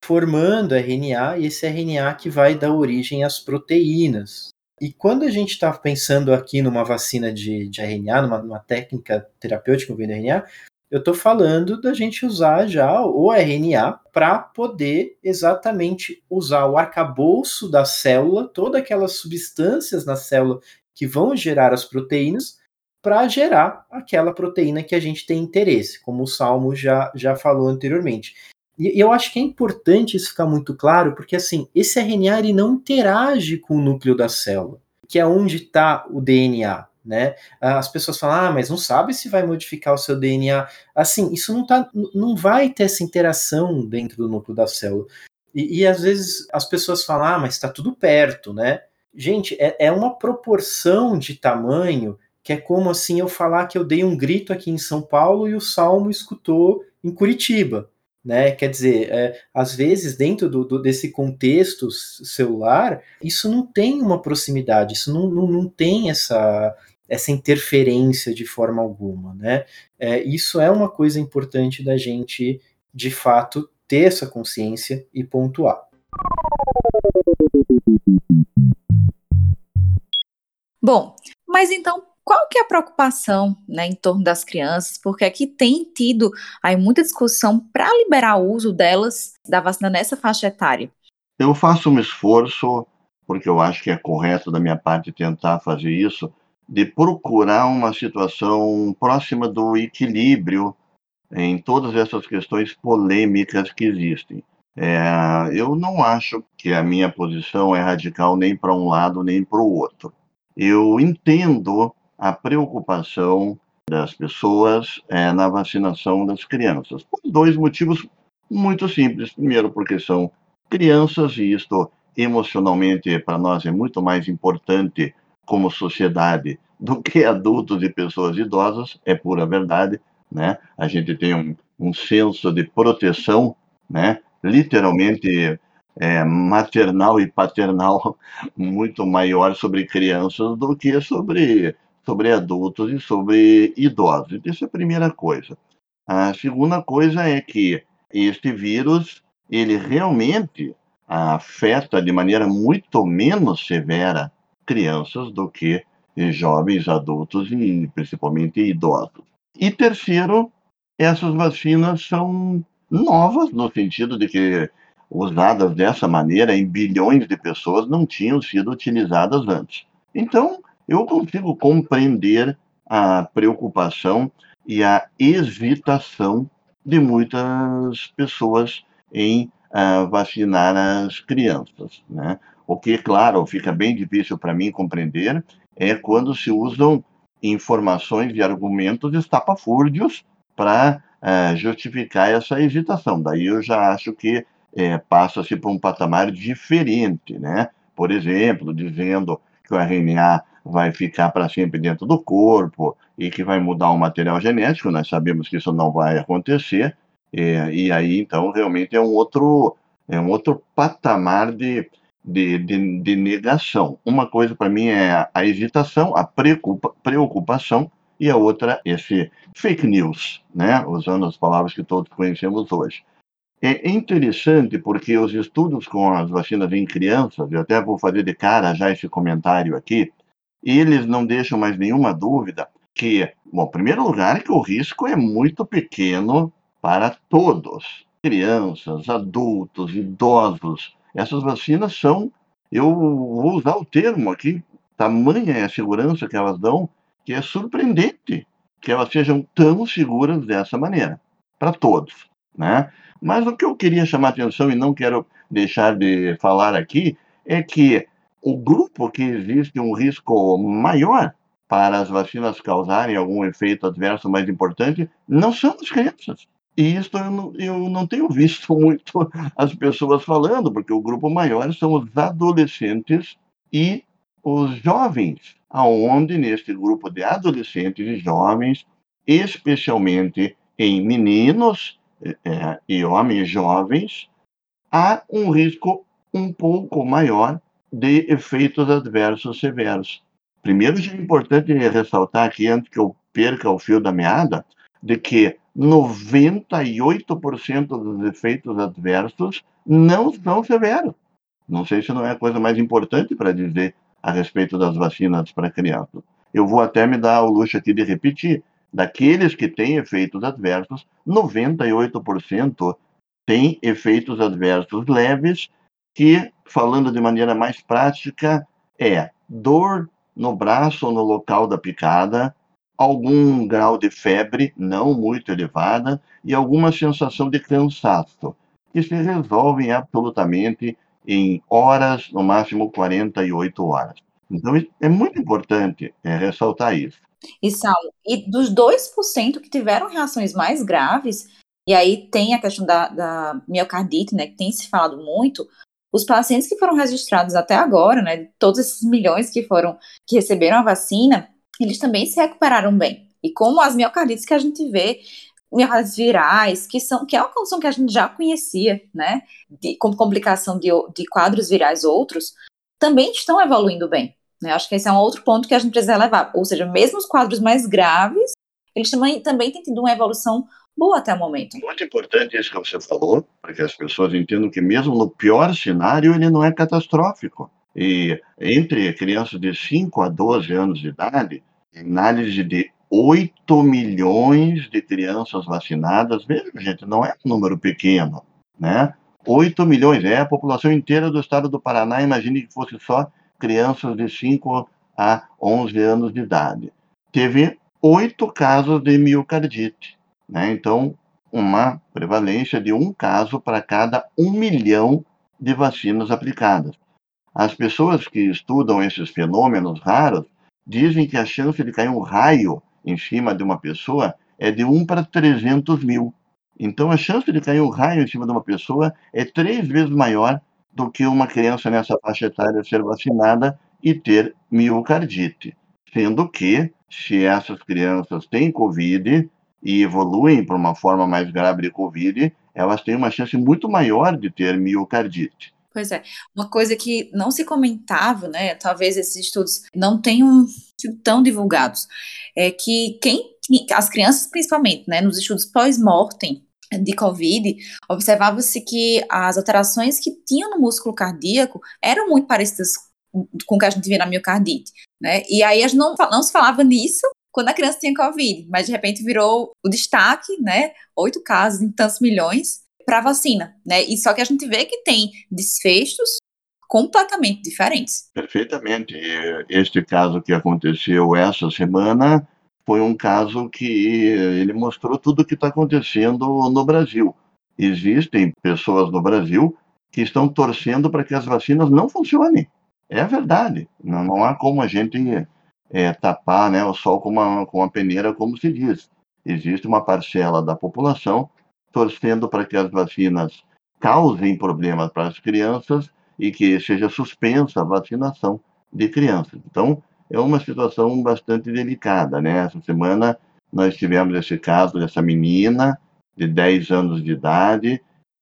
formando RNA, e esse RNA que vai dar origem às proteínas, e quando a gente está pensando aqui numa vacina de, de RNA, numa, numa técnica terapêutica envolvendo RNA, eu estou falando da gente usar já o RNA para poder exatamente usar o arcabouço da célula, todas aquelas substâncias na célula que vão gerar as proteínas, para gerar aquela proteína que a gente tem interesse, como o Salmo já, já falou anteriormente. E eu acho que é importante isso ficar muito claro, porque assim, esse RNA ele não interage com o núcleo da célula, que é onde está o DNA. Né? As pessoas falam, ah, mas não sabe se vai modificar o seu DNA. Assim, isso não, tá, não vai ter essa interação dentro do núcleo da célula. E, e às vezes as pessoas falam, ah, mas está tudo perto, né? Gente, é, é uma proporção de tamanho que é como assim eu falar que eu dei um grito aqui em São Paulo e o Salmo escutou em Curitiba né? Quer dizer, é, às vezes dentro do, do, desse contexto celular, isso não tem uma proximidade, isso não, não, não tem essa, essa interferência de forma alguma, né? É, isso é uma coisa importante da gente, de fato, ter essa consciência e pontuar. Bom, mas então qual que é a preocupação né, em torno das crianças? Porque aqui tem tido aí muita discussão para liberar o uso delas da vacina nessa faixa etária. Eu faço um esforço, porque eu acho que é correto da minha parte tentar fazer isso, de procurar uma situação próxima do equilíbrio em todas essas questões polêmicas que existem. É, eu não acho que a minha posição é radical nem para um lado nem para o outro. Eu entendo a preocupação das pessoas é, na vacinação das crianças, por dois motivos muito simples. Primeiro, porque são crianças e isto emocionalmente para nós é muito mais importante como sociedade do que adultos e pessoas idosas, é pura verdade, né? A gente tem um, um senso de proteção, né? Literalmente é, maternal e paternal muito maior sobre crianças do que sobre sobre adultos e sobre idosos. Então, isso é a primeira coisa. A segunda coisa é que este vírus, ele realmente afeta de maneira muito menos severa crianças do que jovens, adultos e principalmente idosos. E terceiro, essas vacinas são novas no sentido de que usadas dessa maneira em bilhões de pessoas não tinham sido utilizadas antes. Então, eu consigo compreender a preocupação e a hesitação de muitas pessoas em uh, vacinar as crianças. Né? O que, claro, fica bem difícil para mim compreender é quando se usam informações e argumentos estapafúrdios para uh, justificar essa hesitação. Daí eu já acho que é, passa-se por um patamar diferente, né? Por exemplo, dizendo que o RNA vai ficar para sempre dentro do corpo e que vai mudar o material genético. Nós sabemos que isso não vai acontecer. E, e aí, então, realmente é um outro, é um outro patamar de, de, de, de negação. Uma coisa para mim é a hesitação, a preocupa, preocupação, e a outra, esse fake news, né? usando as palavras que todos conhecemos hoje. É interessante porque os estudos com as vacinas em crianças, eu até vou fazer de cara já esse comentário aqui, eles não deixam mais nenhuma dúvida que, bom, em primeiro lugar, que o risco é muito pequeno para todos, crianças, adultos, idosos. Essas vacinas são, eu vou usar o termo aqui, tamanha é a segurança que elas dão, que é surpreendente que elas sejam tão seguras dessa maneira. para todos, né? Mas o que eu queria chamar a atenção e não quero deixar de falar aqui é que o grupo que existe um risco maior para as vacinas causarem algum efeito adverso mais importante não são as crianças. E isso eu não, eu não tenho visto muito as pessoas falando, porque o grupo maior são os adolescentes e os jovens, aonde neste grupo de adolescentes e jovens, especialmente em meninos é, e homens jovens, há um risco um pouco maior de efeitos adversos severos. Primeiro, é importante ressaltar aqui, antes que eu perca o fio da meada, de que 98% dos efeitos adversos não são severos. Não sei se não é a coisa mais importante para dizer a respeito das vacinas para crianças. Eu vou até me dar o luxo aqui de repetir. Daqueles que têm efeitos adversos, 98% têm efeitos adversos leves, que, falando de maneira mais prática, é dor no braço ou no local da picada, algum grau de febre, não muito elevada, e alguma sensação de cansaço, que se resolvem absolutamente em horas, no máximo 48 horas. Então, é muito importante é, ressaltar isso. E, Saulo, e dos 2% que tiveram reações mais graves, e aí tem a questão da, da miocardite, né, que tem se falado muito, os pacientes que foram registrados até agora, né, todos esses milhões que foram, que receberam a vacina, eles também se recuperaram bem. E como as miocardites que a gente vê, miocardites virais, que são que é uma condição que a gente já conhecia, né, de, como complicação de, de quadros virais outros, também estão evoluindo bem. Né? Acho que esse é um outro ponto que a gente precisa levar. Ou seja, mesmo os quadros mais graves, eles também, também têm tido uma evolução boa até o momento. Muito importante isso que você falou, para que as pessoas entendam que mesmo no pior cenário ele não é catastrófico. E entre crianças de 5 a 12 anos de idade, análise de 8 milhões de crianças vacinadas, veja, gente, não é um número pequeno, né? 8 milhões, é a população inteira do estado do Paraná, imagine que fosse só crianças de 5 a 11 anos de idade. Teve oito casos de miocardite, né? Então, uma prevalência de um caso para cada um milhão de vacinas aplicadas. As pessoas que estudam esses fenômenos raros dizem que a chance de cair um raio em cima de uma pessoa é de 1 para 300 mil. Então, a chance de cair um raio em cima de uma pessoa é três vezes maior do que uma criança nessa faixa etária ser vacinada e ter miocardite. Sendo que, se essas crianças têm Covid e evoluem para uma forma mais grave de Covid, elas têm uma chance muito maior de ter miocardite. Pois é. Uma coisa que não se comentava, né? Talvez esses estudos não tenham sido tão divulgados, é que quem, as crianças principalmente, né, nos estudos pós-mortem de Covid, observava-se que as alterações que tinham no músculo cardíaco eram muito parecidas com o que a gente vê na miocardite, né? E aí a gente não, não se falava nisso quando a criança tinha Covid, mas de repente virou o destaque, né? Oito casos em tantos milhões, para vacina, né? E só que a gente vê que tem desfechos completamente diferentes. Perfeitamente. Este caso que aconteceu essa semana foi um caso que ele mostrou tudo o que está acontecendo no Brasil. Existem pessoas no Brasil que estão torcendo para que as vacinas não funcionem. É verdade. Não, não há como a gente é, tapar né, o sol com uma, com uma peneira, como se diz. Existe uma parcela da população torcendo para que as vacinas causem problemas para as crianças e que seja suspensa a vacinação de crianças. Então, é uma situação bastante delicada, né? Essa semana nós tivemos esse caso dessa menina de 10 anos de idade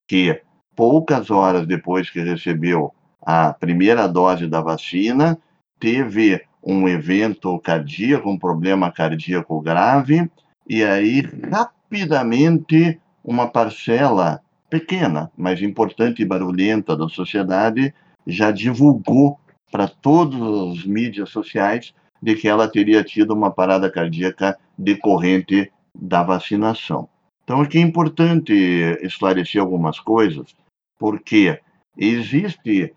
que poucas horas depois que recebeu a primeira dose da vacina, teve um evento cardíaco, um problema cardíaco grave, e aí rapidamente uma parcela pequena, mas importante e barulhenta da sociedade já divulgou para todas as mídias sociais de que ela teria tido uma parada cardíaca decorrente da vacinação. Então, aqui é importante esclarecer algumas coisas, porque existe,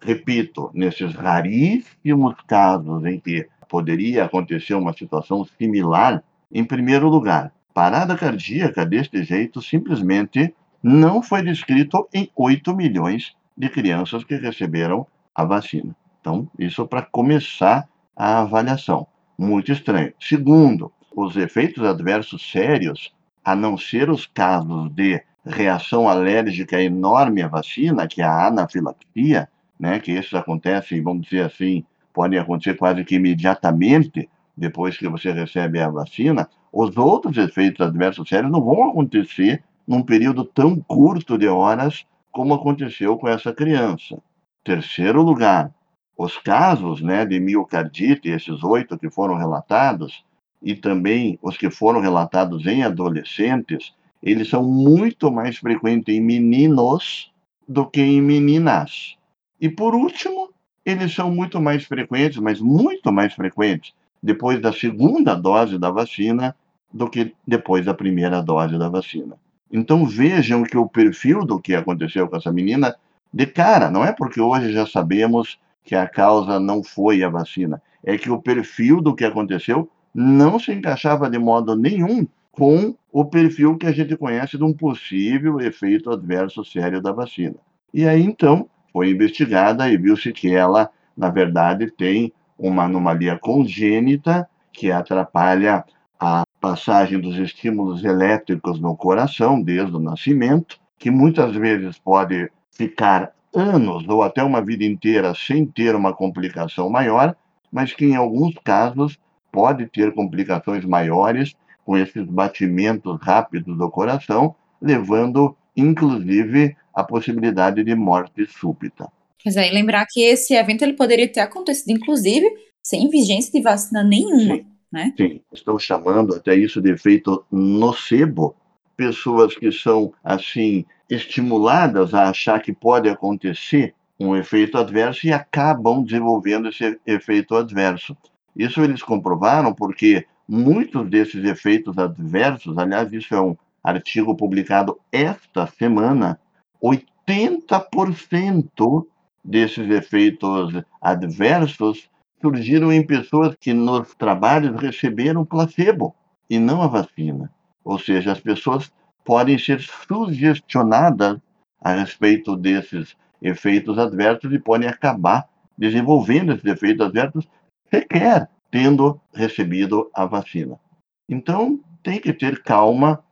repito, nesses raríssimos casos em que poderia acontecer uma situação similar, em primeiro lugar, parada cardíaca deste jeito simplesmente não foi descrito em 8 milhões de crianças que receberam a vacina. Então, isso para começar a avaliação. Muito estranho. Segundo, os efeitos adversos sérios, a não ser os casos de reação alérgica enorme à vacina, que é a anafilaxia, né, que esses acontecem, vamos dizer assim, podem acontecer quase que imediatamente depois que você recebe a vacina, os outros efeitos adversos sérios não vão acontecer num período tão curto de horas como aconteceu com essa criança. Terceiro lugar, os casos né, de miocardite, esses oito que foram relatados, e também os que foram relatados em adolescentes, eles são muito mais frequentes em meninos do que em meninas. E por último, eles são muito mais frequentes, mas muito mais frequentes, depois da segunda dose da vacina do que depois da primeira dose da vacina. Então vejam que o perfil do que aconteceu com essa menina, de cara, não é porque hoje já sabemos que a causa não foi a vacina, é que o perfil do que aconteceu não se encaixava de modo nenhum com o perfil que a gente conhece de um possível efeito adverso sério da vacina. E aí então foi investigada e viu-se que ela, na verdade, tem uma anomalia congênita que atrapalha a passagem dos estímulos elétricos no coração desde o nascimento, que muitas vezes pode ficar anos ou até uma vida inteira sem ter uma complicação maior, mas que em alguns casos pode ter complicações maiores com esses batimentos rápidos do coração, levando inclusive a possibilidade de morte súbita. Pois é, e lembrar que esse evento ele poderia ter acontecido, inclusive, sem vigência de vacina nenhuma. Sim, né? sim. Estou chamando até isso de efeito nocebo. Pessoas que são, assim, estimuladas a achar que pode acontecer um efeito adverso e acabam desenvolvendo esse efeito adverso. Isso eles comprovaram porque muitos desses efeitos adversos, aliás, isso é um artigo publicado esta semana, 80% desses efeitos adversos surgiram em pessoas que nos trabalhos receberam placebo e não a vacina. Ou seja, as pessoas podem ser sugestionadas a respeito desses efeitos adversos e podem acabar desenvolvendo esses efeitos adversos sequer tendo recebido a vacina. Então, tem que ter calma,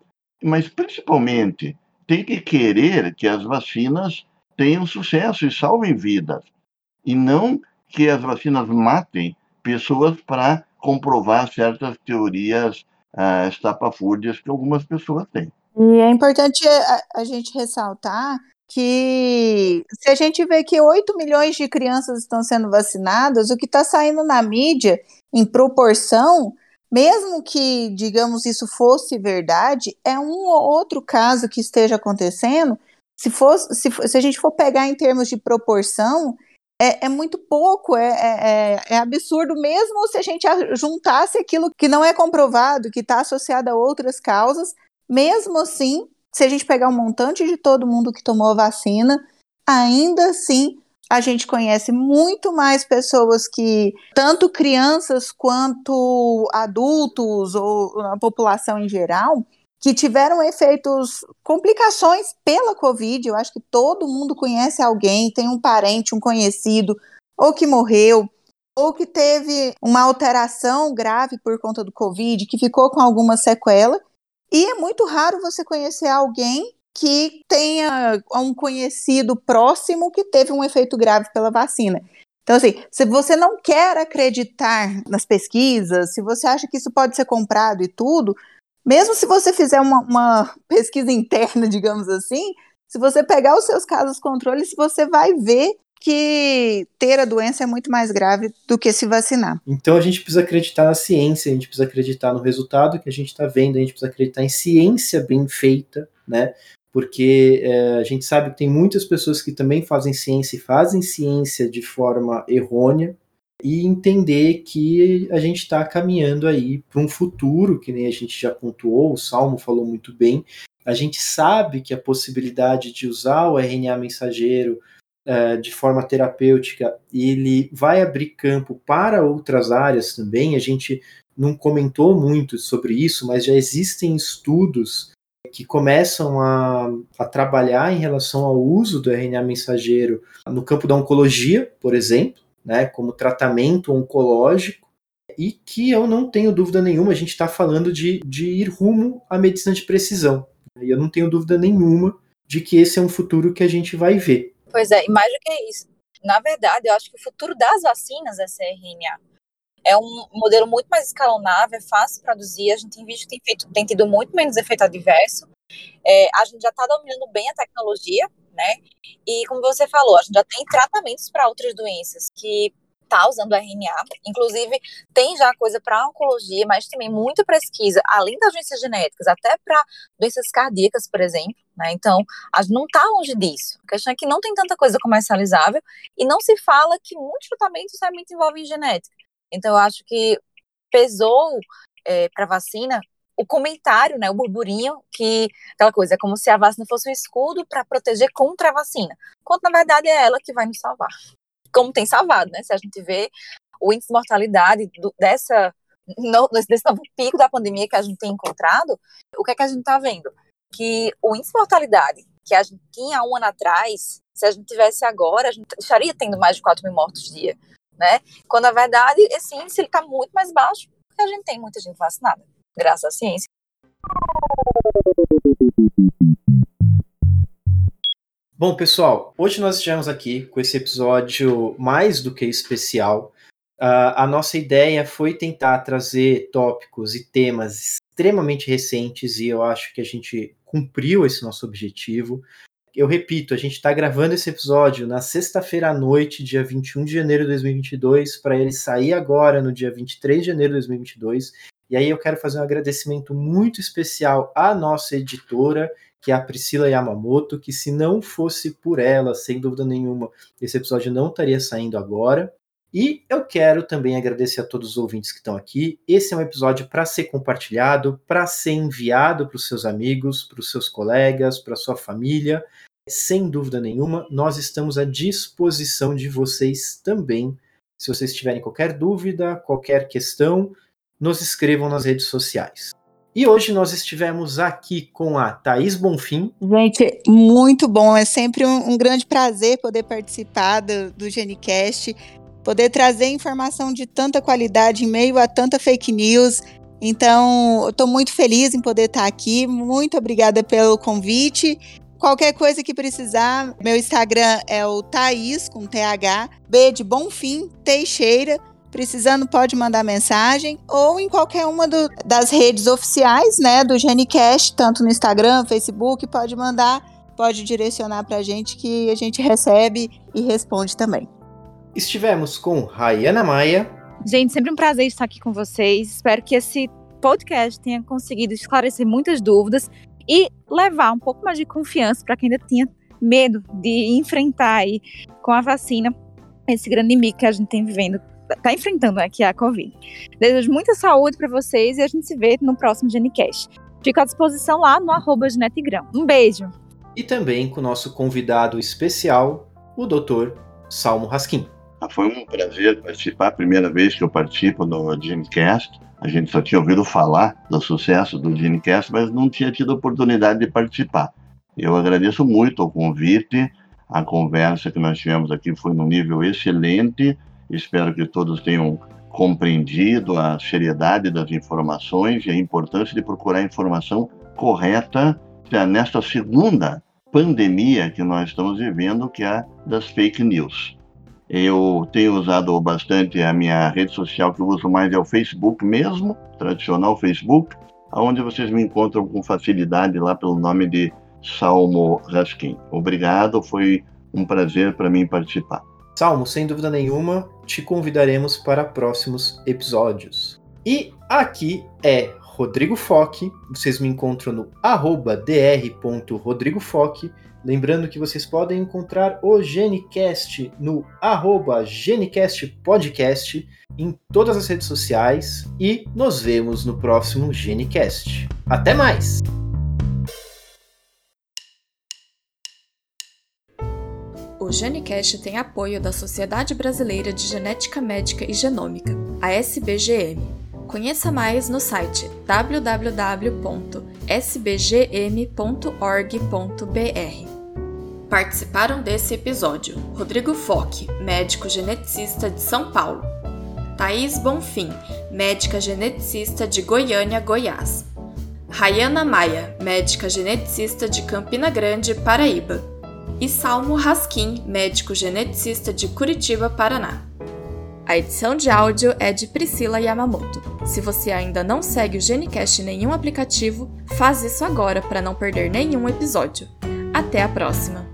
mas principalmente tem que querer que as vacinas tenham sucesso e salvem vidas, e não que as vacinas matem pessoas para comprovar certas teorias uh, estapafúrdias que algumas pessoas têm. E é importante a, a, gente ressaltar que se a gente vê que 8 milhões de crianças estão sendo vacinadas, o que está saindo na mídia em proporção, mesmo que, digamos, isso fosse verdade, é um ou outro caso que esteja acontecendo. Se, fosse, se, se a gente for pegar em termos de proporção, é, é muito pouco, é, é, é, absurdo, mesmo se a gente juntasse aquilo que não é comprovado, que está associado a outras causas, mesmo assim, se a gente pegar um montante de todo mundo que tomou a vacina, ainda assim a gente conhece muito mais pessoas que, tanto crianças quanto adultos ou a população em geral, que tiveram efeitos, complicações pela Covid. Eu acho que todo mundo conhece alguém, tem um parente, um conhecido, ou que morreu, ou que teve uma alteração grave por conta do Covid, que ficou com alguma sequela. E é muito raro você conhecer alguém que tenha um conhecido próximo que teve um efeito grave pela vacina. Então, assim, se você não quer acreditar nas pesquisas, se você acha que isso pode ser comprado e tudo, mesmo se você fizer uma, uma pesquisa interna, digamos assim, se você pegar os seus casos controles, você vai ver que ter a doença é muito mais grave do que se vacinar. Então a gente precisa acreditar na ciência, a gente precisa acreditar no resultado que a gente está vendo, a gente precisa acreditar em ciência bem feita, né? Porque é, a gente sabe que tem muitas pessoas que também fazem ciência e fazem ciência de forma errônea, e entender que a gente está caminhando aí para um futuro, que nem a gente já pontuou, o Salmo falou muito bem. A gente sabe que a possibilidade de usar o RNA mensageiro uh, de forma terapêutica, ele vai abrir campo para outras áreas também. A gente não comentou muito sobre isso, mas já existem estudos que começam a, a, trabalhar em relação ao uso do RNA mensageiro no campo da oncologia, por exemplo, né, como tratamento oncológico, e que eu não tenho dúvida nenhuma, a gente está falando de, de ir rumo à medicina de precisão. E eu não tenho dúvida nenhuma de que esse é um futuro que a gente vai ver. Pois é, e mais do que isso. Na verdade, eu acho que o futuro das vacinas é RNA. É um modelo muito mais escalonável, é fácil produzir. A gente tem visto que tem, feito, tem tido muito menos efeito adverso. É, a gente já está dominando bem a tecnologia, né? E como você falou, a gente já tem tratamentos para outras doenças que está usando RNA. Inclusive, tem já coisa para oncologia, mas também muita pesquisa, além das doenças genéticas, até para doenças cardíacas, por exemplo. Né? Então, a gente não está longe disso. A questão é que não tem tanta coisa comercializável e não se fala que muitos tratamentos realmente envolvem genética. Então, eu acho que pesou é, para vacina o comentário, né, o burburinho, que aquela coisa, é como se a vacina fosse um escudo para proteger contra a vacina, quando na verdade é ela que vai nos salvar como tem salvado, né? Se a gente vê o índice de mortalidade do, dessa, no, desse novo pico da pandemia que a gente tem encontrado, o que é que a gente está vendo? Que o índice de mortalidade que a gente tinha um ano atrás, se a gente tivesse agora, a gente estaria tendo mais de 4 mil mortos dia, né? Quando, na verdade, esse índice está muito mais baixo, porque a gente tem muita gente vacinada, graças à ciência. Bom, pessoal, hoje nós estivemos aqui com esse episódio mais do que especial. Uh, a nossa ideia foi tentar trazer tópicos e temas extremamente recentes e eu acho que a gente cumpriu esse nosso objetivo. Eu repito, a gente está gravando esse episódio na sexta-feira à noite, dia 21 de janeiro de 2022, para ele sair agora no dia 23 de janeiro de 2022. E aí eu quero fazer um agradecimento muito especial à nossa editora que é a Priscila Yamamoto, que se não fosse por ela, sem dúvida nenhuma, esse episódio não estaria saindo agora. E eu quero também agradecer a todos os ouvintes que estão aqui. Esse é um episódio para ser compartilhado, para ser enviado para os seus amigos, para os seus colegas, para sua família. Sem dúvida nenhuma, nós estamos à disposição de vocês também. Se vocês tiverem qualquer dúvida, qualquer questão, nos escrevam nas redes sociais. E hoje nós estivemos aqui com a Thaís Bonfim. Gente, muito bom. É sempre um, um grande prazer poder participar do, do GeniCast, poder trazer informação de tanta qualidade em meio a tanta fake news. Então, estou muito feliz em poder estar aqui. Muito obrigada pelo convite. Qualquer coisa que precisar, meu Instagram é o Thaís, com TH, B de Bonfim, Teixeira. Precisando, pode mandar mensagem ou em qualquer uma do, das redes oficiais, né, do GeniCast, tanto no Instagram, Facebook, pode mandar, pode direcionar para a gente que a gente recebe e responde também. Estivemos com Rayana Maia. Gente, sempre um prazer estar aqui com vocês. Espero que esse podcast tenha conseguido esclarecer muitas dúvidas e levar um pouco mais de confiança para quem ainda tinha medo de enfrentar aí com a vacina esse grande inimigo que a gente tem vivendo tá enfrentando aqui a Covid. Desejo muita saúde para vocês e a gente se vê no próximo Genicast. Fico à disposição lá no arroba Genetigrão. Um beijo! E também com o nosso convidado especial, o Dr. Salmo Raskin. Ah, foi um prazer participar, a primeira vez que eu participo do Genecast. A gente só tinha ouvido falar do sucesso do Genecast, mas não tinha tido oportunidade de participar. Eu agradeço muito o convite, a conversa que nós tivemos aqui foi num nível excelente Espero que todos tenham compreendido a seriedade das informações e a importância de procurar informação correta nesta segunda pandemia que nós estamos vivendo, que é a das fake news. Eu tenho usado bastante a minha rede social, que eu uso mais é o Facebook mesmo, tradicional Facebook, onde vocês me encontram com facilidade lá pelo nome de Salmo Raskin. Obrigado, foi um prazer para mim participar. Salmo, sem dúvida nenhuma, te convidaremos para próximos episódios. E aqui é Rodrigo Foque, vocês me encontram no dr.rodrigofoque. Lembrando que vocês podem encontrar o Genicast no arroba Genicast Podcast em todas as redes sociais e nos vemos no próximo Genicast. Até mais! O GeneCast tem apoio da Sociedade Brasileira de Genética Médica e Genômica, a SBGM. Conheça mais no site www.sbgm.org.br. Participaram desse episódio Rodrigo Foque, médico geneticista de São Paulo, Thaís Bonfim, médica geneticista de Goiânia, Goiás, Rayana Maia, médica geneticista de Campina Grande, Paraíba, e Salmo Raskin, médico geneticista de Curitiba, Paraná. A edição de áudio é de Priscila Yamamoto. Se você ainda não segue o Genicast em nenhum aplicativo, faz isso agora para não perder nenhum episódio. Até a próxima!